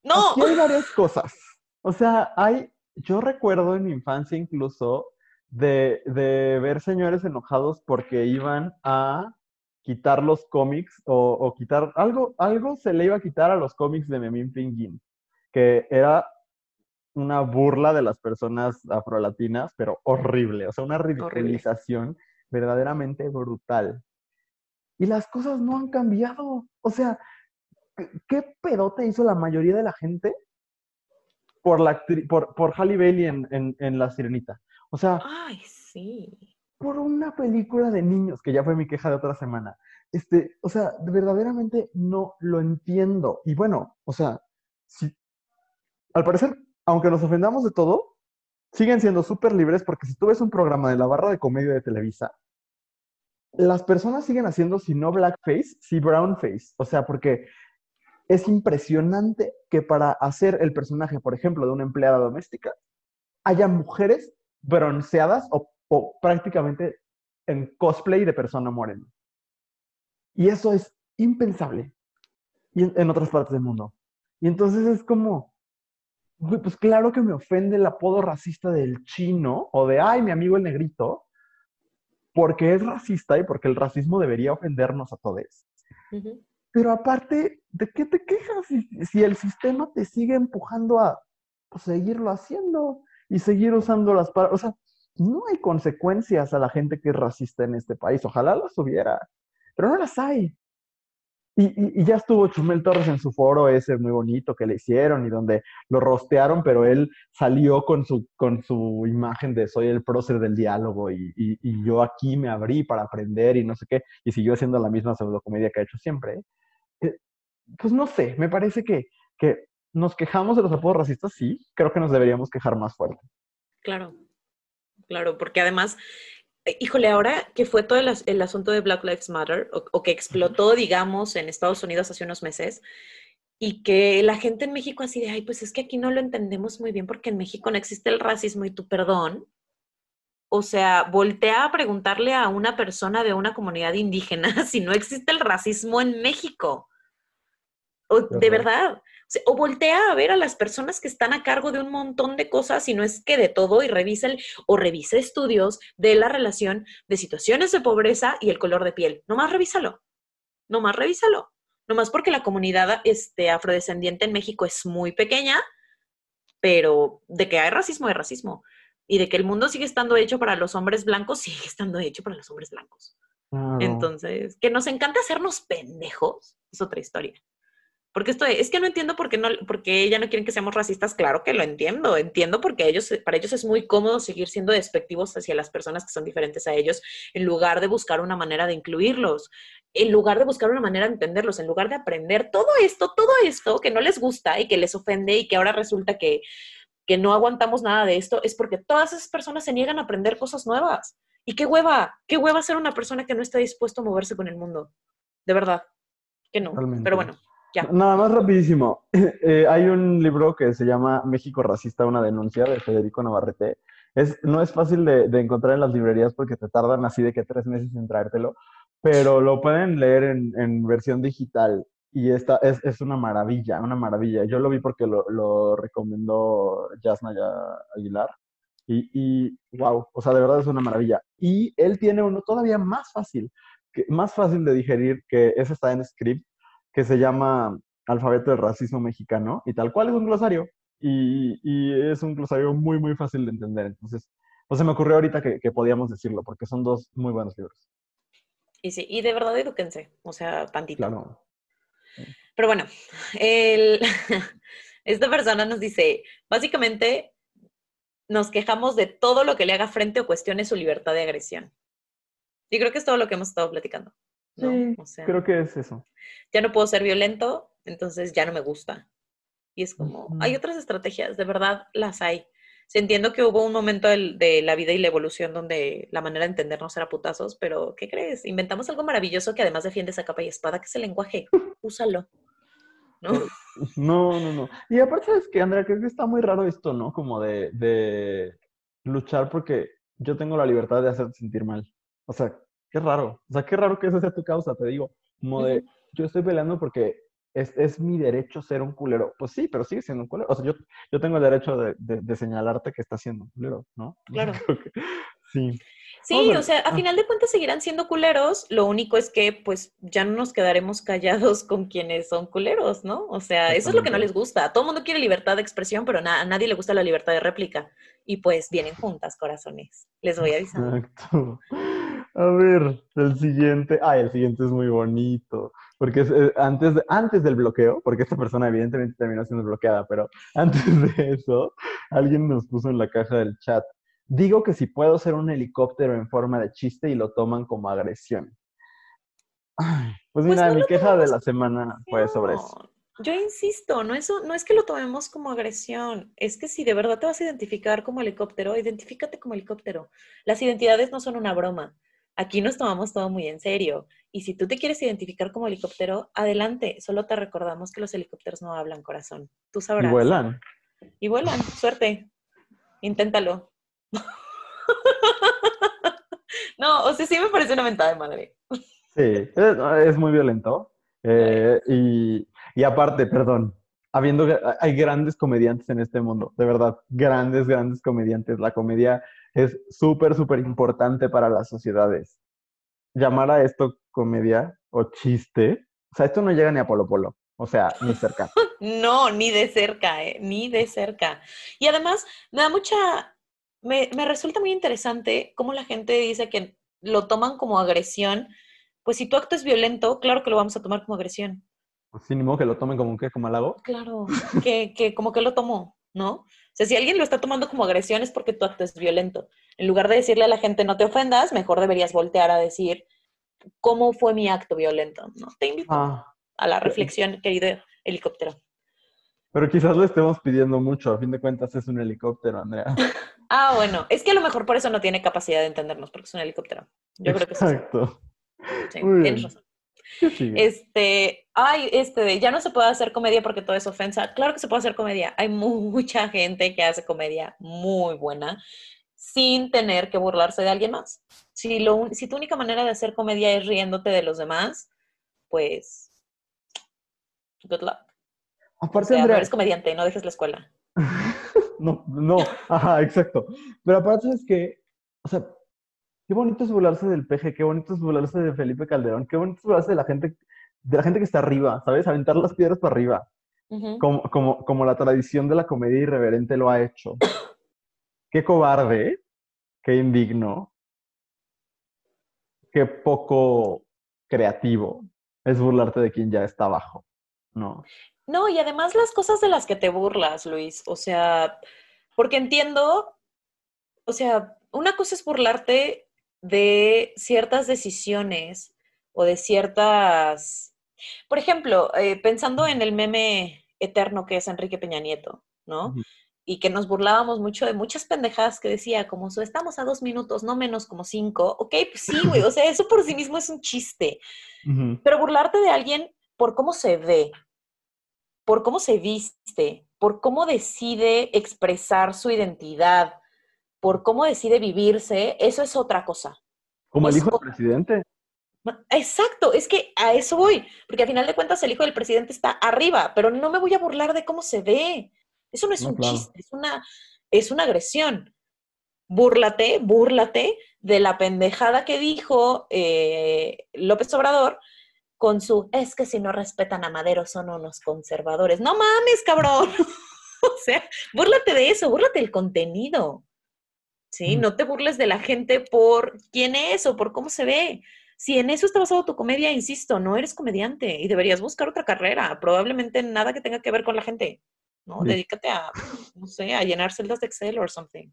no. Aquí hay varias cosas. O sea, hay, yo recuerdo en mi infancia incluso de, de ver señores enojados porque iban a quitar los cómics o, quitar algo, algo se le iba a quitar a los cómics de Memín Pinguín, que era una burla de las personas afrolatinas, pero horrible, o sea, una ridiculización verdaderamente brutal. Y las cosas no han cambiado. O sea, ¿qué pedote hizo la mayoría de la gente por, la, por, por Halle Bailey en, en La Sirenita? O sea, Ay, sí por una película de niños, que ya fue mi queja de otra semana. Este, o sea, verdaderamente no lo entiendo. Y bueno, o sea, si, al parecer, aunque nos ofendamos de todo, siguen siendo súper libres porque si tú ves un programa de la barra de comedia de Televisa, las personas siguen haciendo, si no blackface, si brownface. O sea, porque es impresionante que para hacer el personaje, por ejemplo, de una empleada doméstica, haya mujeres bronceadas o o prácticamente en cosplay de persona morena. Y eso es impensable y en, otras partes del mundo. Y entonces es como, pues claro que me ofende el apodo racista del chino o de, ay, mi amigo el negrito, porque es racista y porque el racismo debería ofendernos a todos. Pero aparte, ¿de qué te quejas si, si el sistema te sigue empujando a pues, seguirlo haciendo y seguir usando las palabras? O sea, no hay consecuencias a la gente que es racista en este país. Ojalá las hubiera, pero no las hay. Y, ya estuvo Chumel Torres en su foro ese muy bonito que le hicieron y donde lo rostearon, pero él salió con su, con su imagen de soy el prócer del diálogo y, yo aquí me abrí para aprender y no sé qué, y siguió haciendo la misma pseudocomedia que ha hecho siempre. Eh, pues no sé, me parece que, que nos quejamos de los apodos racistas, sí, creo que nos deberíamos quejar más fuerte. Claro, claro, porque además, eh, híjole, ahora que fue todo el, asunto de Black Lives Matter, o, que explotó, digamos, en Estados Unidos hace unos meses, y que la gente en México así de, ay, pues es que aquí no lo entendemos muy bien porque en México no existe el racismo y tu perdón. O sea, voltea a preguntarle a una persona de una comunidad indígena si no existe el racismo en México. O, de verdad o voltea a ver a las personas que están a cargo de un montón de cosas y no es que de todo y revisa o revise estudios de la relación de situaciones de pobreza y el color de piel. Nomás revísalo. Nomás revísalo. Nomás porque la comunidad este, afrodescendiente en México es muy pequeña, pero de que hay racismo, hay racismo. Y de que el mundo sigue estando hecho para los hombres blancos, sigue estando hecho para los hombres blancos. Entonces, que nos encanta hacernos pendejos, es otra historia. Porque esto es que no entiendo por qué, no, porque ella no quieren que seamos racistas. Claro que lo entiendo. Entiendo porque ellos, para ellos es muy cómodo seguir siendo despectivos hacia las personas que son diferentes a ellos en lugar de buscar una manera de incluirlos, en lugar de buscar una manera de entenderlos, en lugar de aprender todo esto, todo esto que no les gusta y que les ofende y que ahora resulta que, que no aguantamos nada de esto, es porque todas esas personas se niegan a aprender cosas nuevas. Y qué hueva, qué hueva ser una persona que no está dispuesto a moverse con el mundo. De verdad, que no. Pero bueno. Nada más rapidísimo. Eh, hay un libro que se llama México Racista, una denuncia de Federico Navarrete. Es, no es fácil de, encontrar en las librerías porque te tardan así de que tres meses en traértelo, pero lo pueden leer en, versión digital y esta es, es, una maravilla, una maravilla. Yo lo vi porque lo, lo recomendó Yasnaya Aguilar y, wow, o sea, de verdad es una maravilla. Y él tiene uno todavía más fácil, más fácil de digerir, que ese está en script, que se llama Alfabeto del Racismo Mexicano, y tal cual es un glosario, y, es un glosario muy, muy fácil de entender. Entonces, pues se me ocurrió ahorita que, podíamos decirlo, porque son dos muy buenos libros. Y sí, y de verdad eduquense, o sea, tantito. Claro. Pero bueno, el, esta persona nos dice, básicamente nos quejamos de todo lo que le haga frente o cuestione su libertad de agresión. Y creo que es todo lo que hemos estado platicando. Sí, creo que es eso. Ya no puedo ser violento, entonces ya no me gusta. Y es como, hay otras estrategias, de verdad las hay. Entiendo que hubo un momento de la vida y la evolución donde la manera de entendernos era putazos, pero ¿qué crees? Inventamos algo maravilloso que además defiende esa capa y espada, que es el lenguaje. Úsalo. ¿No? No, no, no. Y aparte es que, Andrea, creo que está muy raro esto, ¿no? Como de, de luchar porque yo tengo la libertad de hacerte sentir mal. O sea, Qué raro. O sea, qué raro que esa sea tu causa, te digo. Como de, yo estoy peleando porque es, es, mi derecho ser un culero. Pues sí, pero sigue siendo un culero. O sea, yo, yo tengo el derecho de, de, señalarte que estás siendo un culero, ¿no? Claro. sí. Sí, o sea, a ah. final de cuentas seguirán siendo culeros, lo único es que pues ya no nos quedaremos callados con quienes son culeros, ¿no? O sea, eso es lo que no les gusta. Todo el mundo quiere libertad de expresión, pero a nadie le gusta la libertad de réplica. Y pues vienen juntas, corazones. Les voy a avisar. Exacto. A ver, el siguiente. Ay, el siguiente es muy bonito. Porque es, eh, antes, antes del bloqueo, porque esta persona evidentemente terminó siendo bloqueada, pero antes de eso, alguien nos puso en la caja del chat Digo que si puedo ser un helicóptero en forma de chiste y lo toman como agresión. pues, pues mira, mi queja de la semana fue sobre eso. Yo insisto, no, eso, no es que lo tomemos como agresión, es que si de verdad te vas a identificar como helicóptero, identifícate como helicóptero. Las identidades no son una broma. Aquí nos tomamos todo muy en serio. Y si tú te quieres identificar como helicóptero, adelante. Solo te recordamos que los helicópteros no hablan corazón. Tú sabrás. Y vuelan. Y vuelan. Suerte. Inténtalo. no, o sea, sí me parece una mentada de madre. Sí, es, muy violento. Eh, y, y, aparte, perdón, habiendo, hay grandes comediantes en este mundo, de verdad, grandes, grandes comediantes. La comedia es súper, súper importante para las sociedades. Llamar a esto comedia o chiste, o sea, esto no llega ni a Polo Polo. O sea, ni cerca. no, ni de cerca, eh, ni de cerca. Y además, me da mucha me, resulta muy interesante cómo la gente dice que lo toman como agresión. Pues si tu acto es violento, claro que lo vamos a tomar como agresión. Pues sí, ni modo que lo tomen como qué, como halago. Claro, que, que como que lo tomó, ¿no? O sea, si alguien lo está tomando como agresión es porque tu acto es violento. En lugar de decirle a la gente no te ofendas, mejor deberías voltear a decir cómo fue mi acto violento, ¿no? Te invito ah. a la reflexión, querido helicóptero. Pero quizás lo estemos pidiendo mucho, a fin de cuentas es un helicóptero, Andrea. ah, bueno, es que a lo mejor por eso no tiene capacidad de entendernos, porque es un helicóptero. Yo creo que sí. Exacto. Sí, tienes razón. Este, ay, este, ya no se puede hacer comedia porque todo es ofensa. Claro que se puede hacer comedia. Hay mucha gente que hace comedia muy buena sin tener que burlarse de alguien más. Si, lo, si tu única manera de hacer comedia es riéndote de los demás, pues, good luck. Aparte, o eres comediante, no dejes la escuela. no, no, ajá, exacto. Pero aparte es que, o sea, qué bonito es burlarse del peje, qué bonito es burlarse de Felipe Calderón, qué bonito es burlarse de la gente, de la gente que está arriba, ¿sabes? Aventar las piedras para arriba. Como, como, como la tradición de la comedia irreverente lo ha hecho. Qué cobarde, qué indigno, qué poco creativo es burlarte de quien ya está abajo, ¿no? No, y además las cosas de las que te burlas, Luis. O sea, porque entiendo, o sea, una cosa es burlarte de ciertas decisiones o de ciertas, por ejemplo, eh, pensando en el meme eterno que es Enrique Peña Nieto, ¿no? Y que nos burlábamos mucho de muchas pendejadas que decía, como "So, estamos a dos minutos, no menos como cinco. Ok, pues sí, güey, o sea, eso por sí mismo es un chiste. Pero burlarte de alguien por cómo se ve, por cómo se viste, por cómo decide expresar su identidad, por cómo decide vivirse, eso es otra cosa. Como el hijo del presidente. Exacto, es que a eso voy, porque a final de cuentas el hijo del presidente está arriba, pero no me voy a burlar de cómo se ve. Eso no es No, un claro. chiste, es una, es una agresión. Búrlate, búrlate de la pendejada que dijo eh, López Obrador con su, es que si no respetan a Madero son unos conservadores. No mames, cabrón. o sea, búrlate de eso, búrlate del contenido. ¿Sí? Mm. No te burles de la gente por quién es o por cómo se ve. Si en eso está basado tu comedia, insisto, no eres comediante y deberías buscar otra carrera, probablemente nada que tenga que ver con la gente, ¿no? Sí. Dedícate a, no sé, a llenar celdas de Excel o something.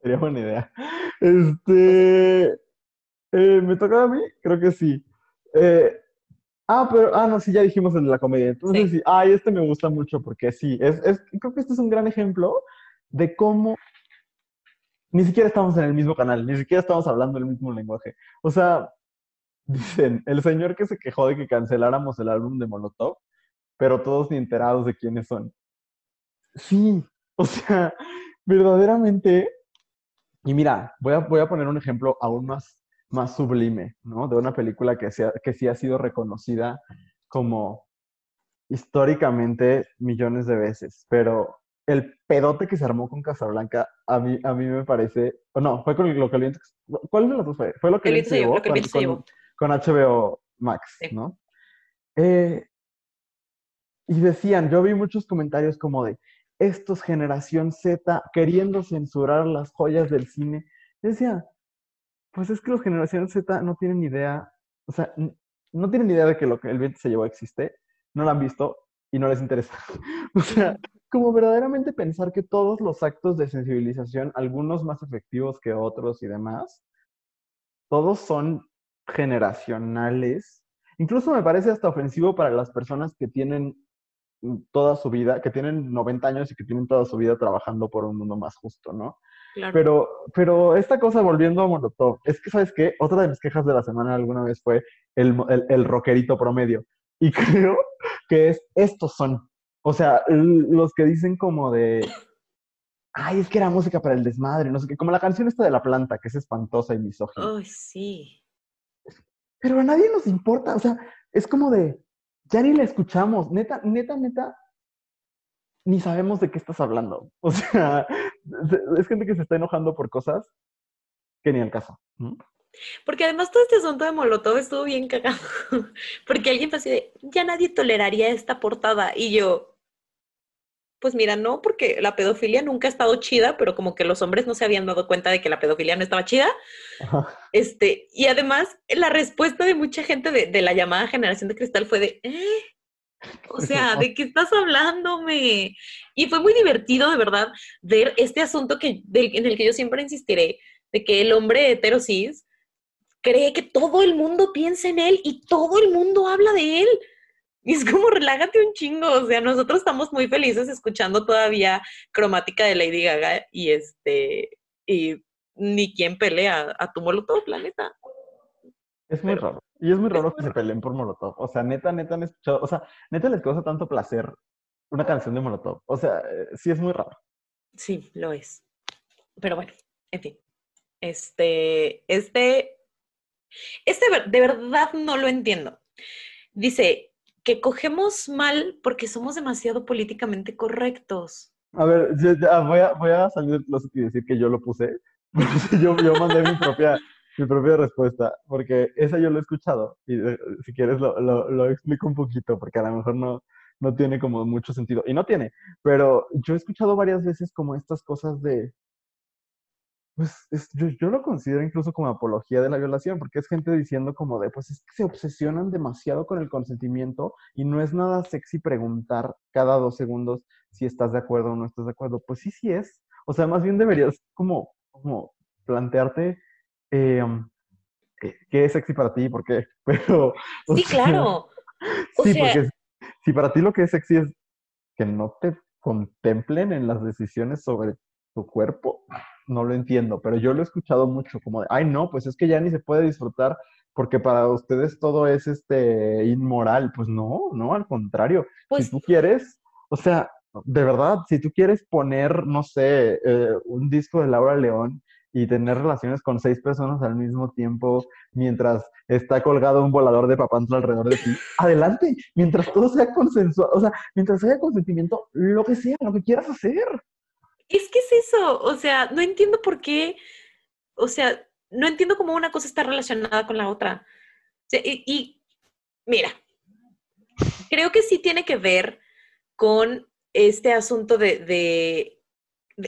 Sería buena idea. Este. eh, ¿me tocaba a mí? Creo que sí. Eh, ah, pero. Ah, no, sí, ya dijimos el de la comedia. Entonces, Sí. sí. Ay, este me gusta mucho porque sí. Es, es, creo que este es un gran ejemplo de cómo ni siquiera estamos en el mismo canal, ni siquiera estamos hablando el mismo lenguaje. O sea, dicen, el señor que se quejó de que canceláramos el álbum de Molotov, pero todos ni enterados de quiénes son. Sí, o sea, verdaderamente. Y mira, voy a, voy a poner un ejemplo aún más, más sublime, ¿no? De una película que, sea, que sí ha sido reconocida como históricamente millones de veces, pero el pedote que se armó con Casablanca, a mí, a mí me parece, o no, fue con lo que el viento, ¿cuál de las dos fue? Fue lo que se llevó, lo con, se llevó. con- con HBO Max, Sí. ¿no? Eh, y decían, yo vi muchos comentarios como de, estos generación Z queriendo censurar las joyas del cine. Yo decía, pues es que los generación Z no tienen idea, o sea, no tienen idea de que lo que el viento se llevó existe, no lo han visto y no les interesa. O sea, como verdaderamente pensar que todos los actos de sensibilización, algunos más efectivos que otros y demás, todos son generacionales. Incluso me parece hasta ofensivo para las personas que tienen mm, toda su vida, que tienen 90 años y que tienen toda su vida trabajando por un mundo más justo, ¿no? Claro. Pero, pero esta cosa, volviendo a Molotov, es que, ¿sabes qué? Otra de mis quejas de la semana alguna vez fue el, el, el rockerito promedio. Y creo que es, estos son. O sea, los que dicen como de, ay, es que era música para el desmadre, no sé qué, como la canción esta de La Planta, que es espantosa y misógina. Ay, sí. Pero a nadie nos importa, o sea, es como de, ya ni la escuchamos, neta, neta, neta, ni sabemos de qué estás hablando. O sea, se- es gente que se está enojando por cosas que ni al caso. Porque además todo este asunto de Molotov estuvo bien cagado. Porque alguien fue así de, ya nadie toleraría esta portada. Y yo, pues mira, no, porque la pedofilia nunca ha estado chida, pero como que los hombres no se habían dado cuenta de que la pedofilia no estaba chida. Ajá. Este, y además, la respuesta de mucha gente de, de la llamada generación de cristal fue de, ¿eh? O sea, ¿de qué estás hablándome? Y fue muy divertido, de verdad, ver este asunto que, del- en el que yo siempre insistiré, de que el hombre heterosis cree que todo el mundo piensa en él y todo el mundo habla de él. Y es como, relájate un chingo. O sea, nosotros estamos muy felices escuchando todavía cromática de Lady Gaga y este, y ni quien pelea a tu molotov, la neta. Es muy Pero- raro. Y es muy es raro muy que se raro. peleen por Molotov. O sea, neta, neta han escuchado. O sea, neta les causa tanto placer una canción de Molotov. O sea, eh, sí es muy raro. Sí, lo es. Pero bueno, en fin. Este, este, este de verdad no lo entiendo. Dice que cogemos mal porque somos demasiado políticamente correctos. A ver, ya, voy, a, voy a salir y decir que yo lo puse. Yo, yo mandé mi propia, mi propia respuesta, porque esa yo lo he escuchado. Y eh, si quieres lo, lo, lo explico un poquito, porque a lo mejor no, no tiene como mucho sentido. Y no tiene, pero yo he escuchado varias veces como estas cosas de, pues yo, yo, lo considero incluso como apología de la violación, porque es gente diciendo como de, pues es que se obsesionan demasiado con el consentimiento y no es nada sexy preguntar cada dos segundos si estás de acuerdo o no estás de acuerdo. Pues sí, sí es. O sea, más bien deberías como, como plantearte eh, um, qué es sexy para ti, por qué. Pero, sí, claro. sí, porque si para ti lo que es sexy es que no te contemplen en las decisiones sobre tu cuerpo, no lo entiendo, pero yo lo he escuchado mucho, como de, ay, no, pues es que ya ni se puede disfrutar porque para ustedes todo es este inmoral. Pues no, no, al contrario. si Pues tú quieres, o sea, de verdad, si tú quieres poner, no sé, eh, un disco de Laura León y tener relaciones con seis personas al mismo tiempo mientras está colgado un volador de papantla alrededor de ti, adelante, mientras todo sea consensuado, o sea, mientras haya consentimiento, lo que sea, lo que quieras hacer. Es que es eso, o sea, no entiendo por qué, o sea, no entiendo cómo una cosa está relacionada con la otra. Y, mira, creo que sí tiene que ver con este asunto de, de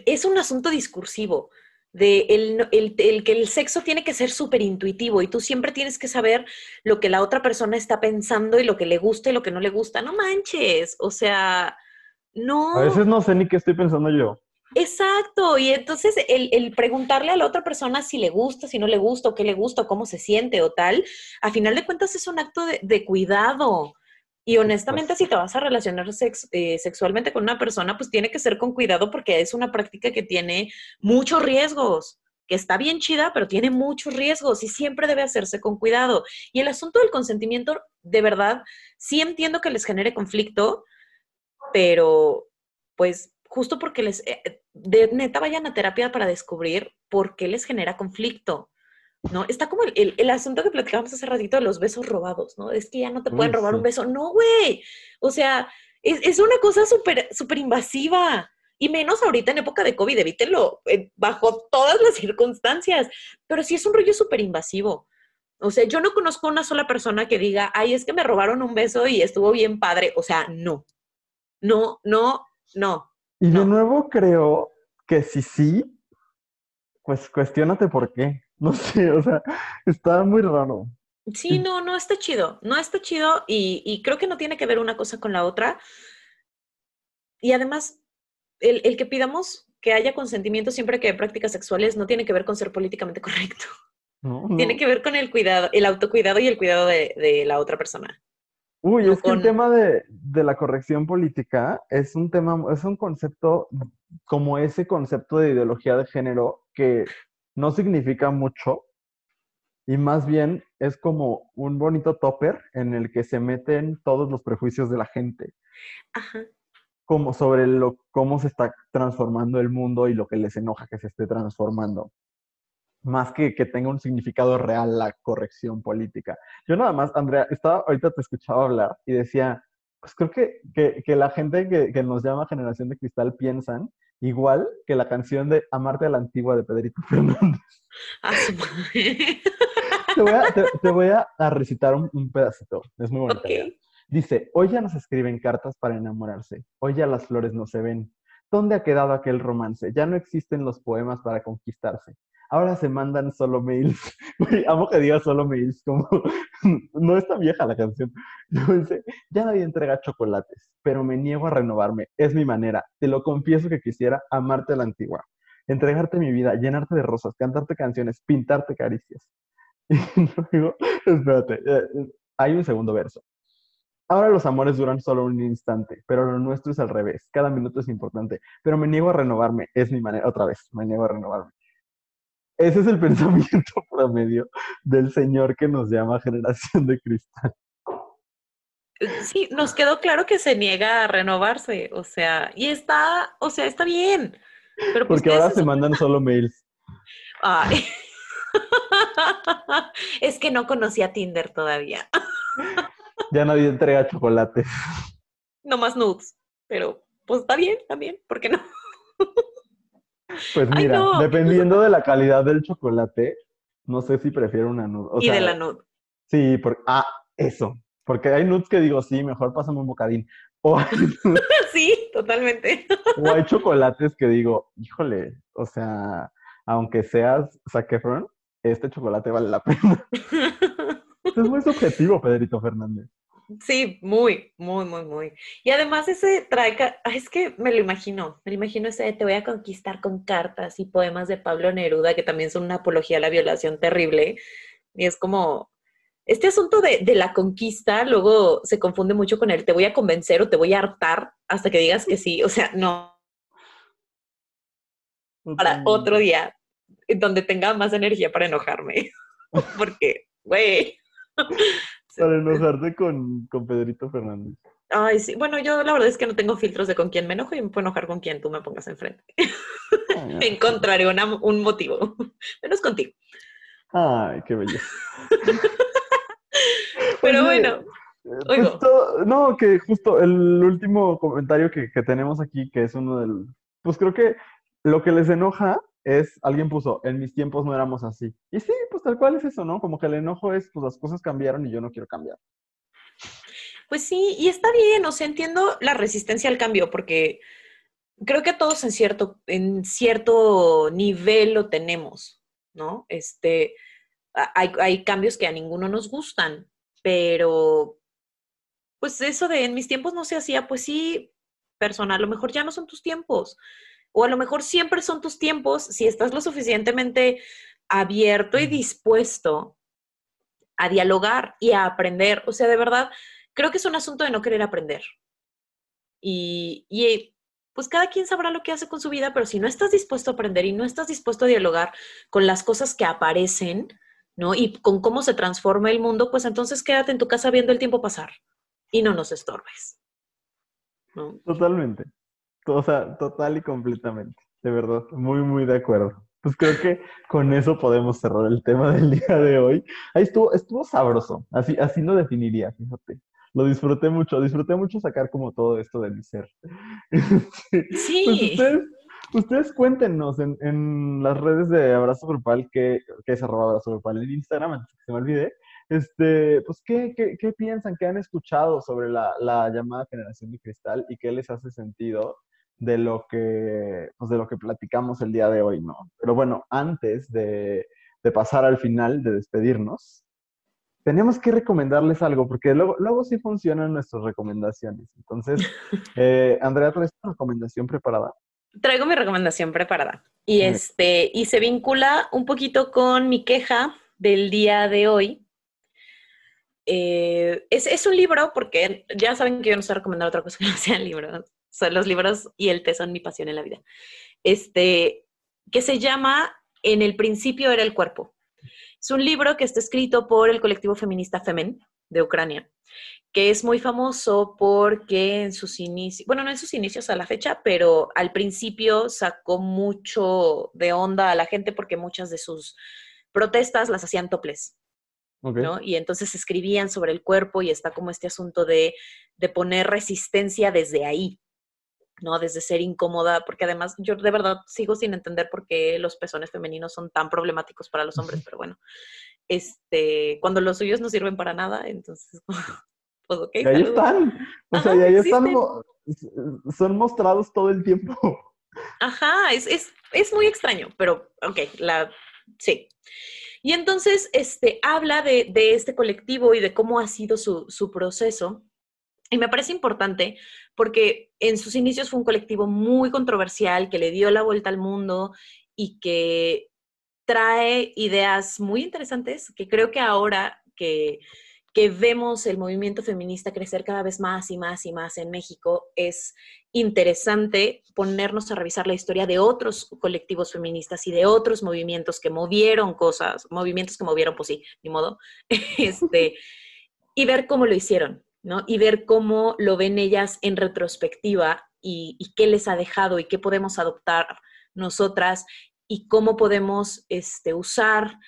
es un asunto discursivo, de el, el, el, que el sexo tiene que ser súper intuitivo y tú siempre tienes que saber lo que la otra persona está pensando y lo que le gusta y lo que no le gusta. No manches, o sea, no. A veces no sé ni qué estoy pensando yo. Exacto, y entonces el, el, preguntarle a la otra persona si le gusta, si no le gusta, o qué le gusta, o cómo se siente o tal, a final de cuentas es un acto de, de cuidado. Y honestamente, pues, si te vas a relacionar sex, eh, sexualmente con una persona, pues tiene que ser con cuidado porque es una práctica que tiene muchos riesgos, que está bien chida, pero tiene muchos riesgos y siempre debe hacerse con cuidado. Y el asunto del consentimiento, de verdad, sí entiendo que les genere conflicto, pero pues justo porque les, eh, de neta vayan a terapia para descubrir por qué les genera conflicto. ¿no? Está como el, el, el, asunto que platicábamos hace ratito de los besos robados, ¿no? Es que ya no te pueden robar un beso. No, güey. O sea, es, es una cosa súper, súper invasiva. Y menos ahorita en época de COVID, evítenlo eh, bajo todas las circunstancias. Pero sí es un rollo súper invasivo. O sea, yo no conozco una sola persona que diga, ay, es que me robaron un beso y estuvo bien padre. O sea, no. No, no, no. Y no. de nuevo creo que si sí, pues cuestionate por qué. No sé, o sea, está muy raro. Sí, no, no está chido, no está chido y, y, creo que no tiene que ver una cosa con la otra. Y además, el, el, que pidamos que haya consentimiento siempre que hay prácticas sexuales no tiene que ver con ser políticamente correcto. No, no. Tiene que ver con el cuidado, el autocuidado y el cuidado de, de la otra persona. Uy, no es que el tema de, de, la corrección política es un tema, es un concepto como ese concepto de ideología de género que no significa mucho y más bien es como un bonito topper en el que se meten todos los prejuicios de la gente. Ajá. Como sobre lo, cómo se está transformando el mundo y lo que les enoja que se esté transformando. Más que que tenga un significado real la corrección política. Yo nada más, Andrea, estaba, ahorita te escuchaba hablar y decía, pues creo que, que, que la gente que, que nos llama generación de cristal piensan igual que la canción de Amarte a la Antigua de Pedrito Fernández. Te, voy a, te, te voy a, a recitar un, un, pedacito, es muy bonito. Okay. Dice, hoy ya no se escriben cartas para enamorarse, hoy ya las flores no se ven. ¿Dónde ha quedado aquel romance? Ya no existen los poemas para conquistarse. Ahora se mandan solo mails. Amo que diga solo mails, como no está vieja la canción. Yo dice, ya nadie entrega chocolates, pero me niego a renovarme. Es mi manera. Te lo confieso que quisiera amarte a la antigua. Entregarte mi vida, llenarte de rosas, cantarte canciones, pintarte caricias. Y luego, espérate, eh, hay un segundo verso. Ahora los amores duran solo un instante, pero lo nuestro es al revés. Cada minuto es importante, pero me niego a renovarme. Es mi manera. Otra vez, me niego a renovarme. Ese es el pensamiento promedio del señor que nos llama generación de cristal. Sí, nos quedó claro que se niega a renovarse, o sea, y está, o sea, está bien. Pero pues Porque ahora se mandan solo mails. Ay. es que no conocía Tinder todavía. ya nadie entrega chocolates. No más nudes, pero pues está bien también, ¿por qué no? Pues mira, Ay, no. dependiendo de la calidad del chocolate, no sé si prefiero una nude. O y sea, de la nude. Sí, por, ah, eso. Porque hay nudes que digo, sí, mejor pásame un bocadín. O, sí, totalmente. o hay chocolates que digo, híjole, o sea, aunque seas Zac Efron, este chocolate vale la pena. es muy subjetivo, Pedrito Fernández. Sí, muy, muy, muy, muy. Y además ese trae, ay, es que me lo imagino, me lo imagino ese de te voy a conquistar con cartas y poemas de Pablo Neruda, que también son una apología a la violación terrible. Y es como, este asunto de, de la conquista luego se confunde mucho con el te voy a convencer o te voy a hartar hasta que digas que sí. O sea, no, para otro día donde tenga más energía para enojarme. Porque, güey. Para enojarte con, con Pedrito Fernández. Ay, sí. Bueno, yo la verdad es que no tengo filtros de con quién me enojo y me puedo enojar con quien tú me pongas enfrente. Encontraré una- un motivo. Menos contigo. Ay, qué bello. Pero Oye, bueno, eh, oigo. pues no, que justo el último comentario que, que tenemos aquí, que es uno del... Pues creo que lo que les enoja es, alguien puso, en mis tiempos no éramos así. Y sí, pues tal cual es eso, ¿no? Como que el enojo es, pues las cosas cambiaron y yo no quiero cambiar. Pues sí, y está bien, o sea, entiendo la resistencia al cambio, porque creo que todos en cierto, en cierto nivel lo tenemos, ¿no? Este, hay, hay cambios que a ninguno nos gustan, pero pues eso de en mis tiempos no se hacía, pues sí, persona, a lo mejor ya no son tus tiempos, o a lo mejor siempre son tus tiempos si estás lo suficientemente abierto y dispuesto a dialogar y a aprender. O sea, de verdad, creo que es un asunto de no querer aprender. Y, y, pues cada quien sabrá lo que hace con su vida, pero si no estás dispuesto a aprender y no estás dispuesto a dialogar con las cosas que aparecen, ¿no? Y con cómo se transforma el mundo, pues entonces quédate en tu casa viendo el tiempo pasar y no nos estorbes. ¿no? Totalmente. O sea, total y completamente. De verdad, muy, muy de acuerdo. Pues creo que con eso podemos cerrar el tema del día de hoy. Ahí estuvo, estuvo sabroso. Así, así lo definiría, fíjate. Lo disfruté mucho, disfruté mucho sacar como todo esto de mi ser. Pues Sí. ustedes, ustedes cuéntenos en, en las redes de Abrazo Grupal, que, que es arroba Abrazo Grupal en Instagram, antes que se me olvide, este, pues, ¿qué, qué, qué piensan, qué han escuchado sobre la, la llamada generación de cristal y qué les hace sentido de lo que, pues, de lo que platicamos el día de hoy, ¿no? Pero bueno, antes de, de pasar al final, de despedirnos, tenemos que recomendarles algo, porque luego, luego sí funcionan nuestras recomendaciones. Entonces, eh, Andrea, ¿traes tu recomendación preparada? Traigo mi recomendación preparada. Y este, y se vincula un poquito con mi queja del día de hoy. Eh, es, es un libro, porque ya saben que yo no sé recomendar otra cosa que no sean libros. Son los libros y el té son mi pasión en la vida. Este, que se llama En el principio era el cuerpo. Es un libro que está escrito por el colectivo feminista Femen de Ucrania, que es muy famoso porque en sus inicios, bueno, no en sus inicios a la fecha, pero al principio sacó mucho de onda a la gente porque muchas de sus protestas las hacían toples. ¿no? Y entonces escribían sobre el cuerpo y está como este asunto de, de poner resistencia desde ahí, ¿no? Desde ser incómoda, porque además yo de verdad sigo sin entender por qué los pezones femeninos son tan problemáticos para los hombres, pero bueno, este, cuando los suyos no sirven para nada, entonces, pues ok, Y ahí saludos. están. O sea, y ahí están, existen. son mostrados todo el tiempo. Ajá, es, es, es muy extraño, pero ok, la, sí. Y entonces este, habla de, de este colectivo y de cómo ha sido su, su proceso. Y me parece importante porque en sus inicios fue un colectivo muy controversial que le dio la vuelta al mundo y que trae ideas muy interesantes que creo que ahora que, que vemos el movimiento feminista crecer cada vez más y más y más en México, es interesante ponernos a revisar la historia de otros colectivos feministas y de otros movimientos que movieron cosas, movimientos que movieron, pues sí, ni modo, este, y ver cómo lo hicieron, ¿no? Y ver cómo lo ven ellas en retrospectiva y, qué les ha dejado y qué podemos adoptar nosotras y cómo podemos este, usar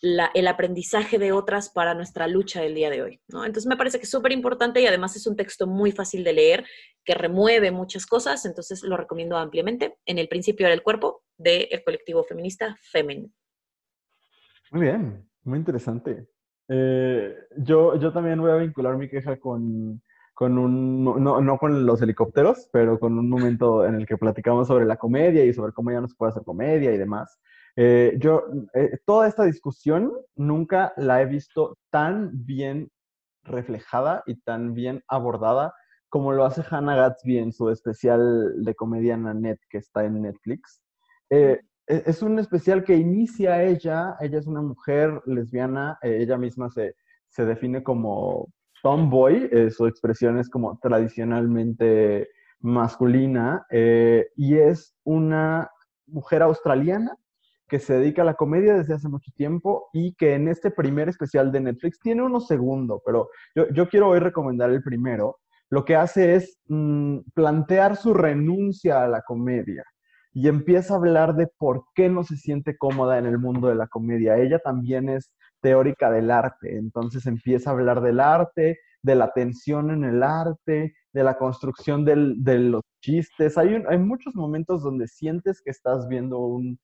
la, el aprendizaje de otras para nuestra lucha del día de hoy. ¿no? Entonces me parece que es súper importante y además es un texto muy fácil de leer que remueve muchas cosas, entonces lo recomiendo ampliamente. En el principio del cuerpo del colectivo feminista Femen. Muy bien, muy interesante. Eh, yo, yo también voy a vincular mi queja con, con un, no, no con los helicópteros, pero con un momento en el que platicamos sobre la comedia y sobre cómo ya no se puede hacer comedia y demás. Eh, yo, eh, toda esta discusión nunca la he visto tan bien reflejada y tan bien abordada como lo hace Hannah Gatsby en su especial de comedia Nanette que está en Netflix. Es un especial que inicia ella, ella es una mujer lesbiana, ella misma se, se define como tomboy, su expresión es como tradicionalmente masculina, y es una mujer australiana que se dedica a la comedia desde hace mucho tiempo y que en este primer especial de Netflix tiene uno segundo, pero yo, quiero hoy recomendar el primero. Lo que hace es mm, plantear su renuncia a la comedia y empieza a hablar de por qué no se siente cómoda en el mundo de la comedia. Ella también es teórica del arte, entonces empieza a hablar del arte, de la tensión en el arte, de la construcción de los chistes. Hay, hay muchos momentos donde sientes que estás viendo un,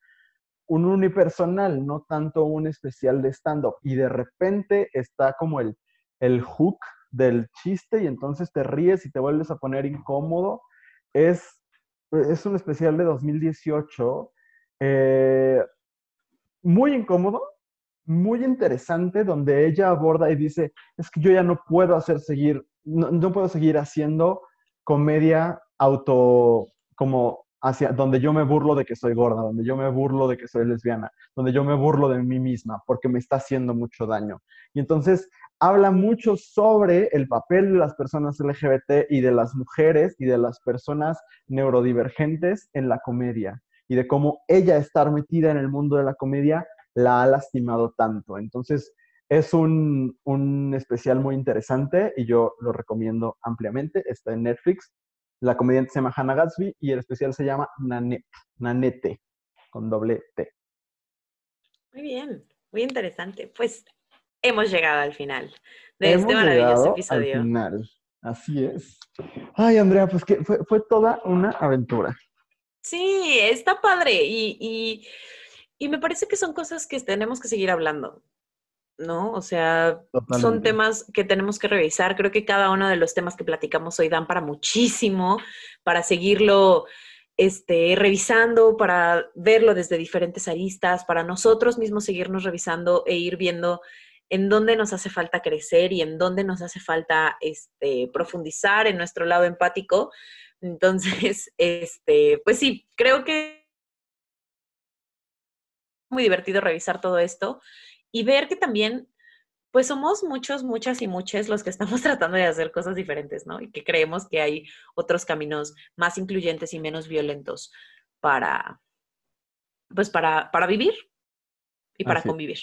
un unipersonal, no tanto un especial de stand-up. Y de repente está como el, el hook del chiste y entonces te ríes y te vuelves a poner incómodo. Es, es un especial de 2018, eh, muy incómodo, muy interesante, donde ella aborda y dice, es que yo ya no puedo hacer seguir, no, no puedo seguir haciendo comedia auto, como hacia donde yo me burlo de que soy gorda, donde yo me burlo de que soy lesbiana, donde yo me burlo de mí misma porque me está haciendo mucho daño. Y entonces habla mucho sobre el papel de las personas LGBT y de las mujeres y de las personas neurodivergentes en la comedia y de cómo ella estar metida en el mundo de la comedia la ha lastimado tanto. Entonces, es un, un especial muy interesante y yo lo recomiendo ampliamente. Está en Netflix la comediante se llama Hannah Gatsby y el especial se llama Nanette, Nanette, con doble T. Muy bien, muy interesante. Pues hemos llegado al final de este maravilloso episodio. Al final, así es. Ay, Andrea, pues que fue, toda una aventura. Sí, está padre y, y me parece que son cosas que tenemos que seguir hablando. ¿no? O sea, son temas que tenemos que revisar. Creo que cada uno de los temas que platicamos hoy dan para muchísimo, para seguirlo este, revisando, para verlo desde diferentes aristas, para nosotros mismos seguirnos revisando e ir viendo en dónde nos hace falta crecer y en dónde nos hace falta este, profundizar en nuestro lado empático. Entonces, este, pues sí, creo que muy divertido revisar todo esto y ver que también, pues somos muchos, muchas y muchos los que estamos tratando de hacer cosas diferentes, ¿no? Y que creemos que hay otros caminos más incluyentes y menos violentos para, pues para, para vivir y para convivir.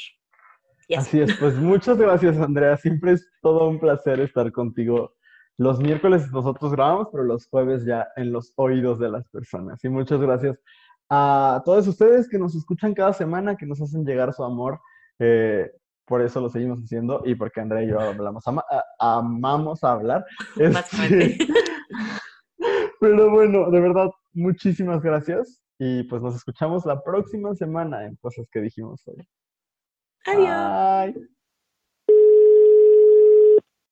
Así. es, pues muchas gracias Andrea, siempre es todo un placer estar contigo. Los miércoles nosotros grabamos, pero los jueves ya en los oídos de las personas. Y muchas gracias a todos ustedes que nos escuchan cada semana, que nos hacen llegar su amor eh, por eso lo seguimos haciendo y porque Andrea y yo hablamos, amamos a hablar. Este, pero bueno, de verdad, muchísimas gracias y pues nos escuchamos la próxima semana en cosas que dijimos hoy. Adiós. Bye.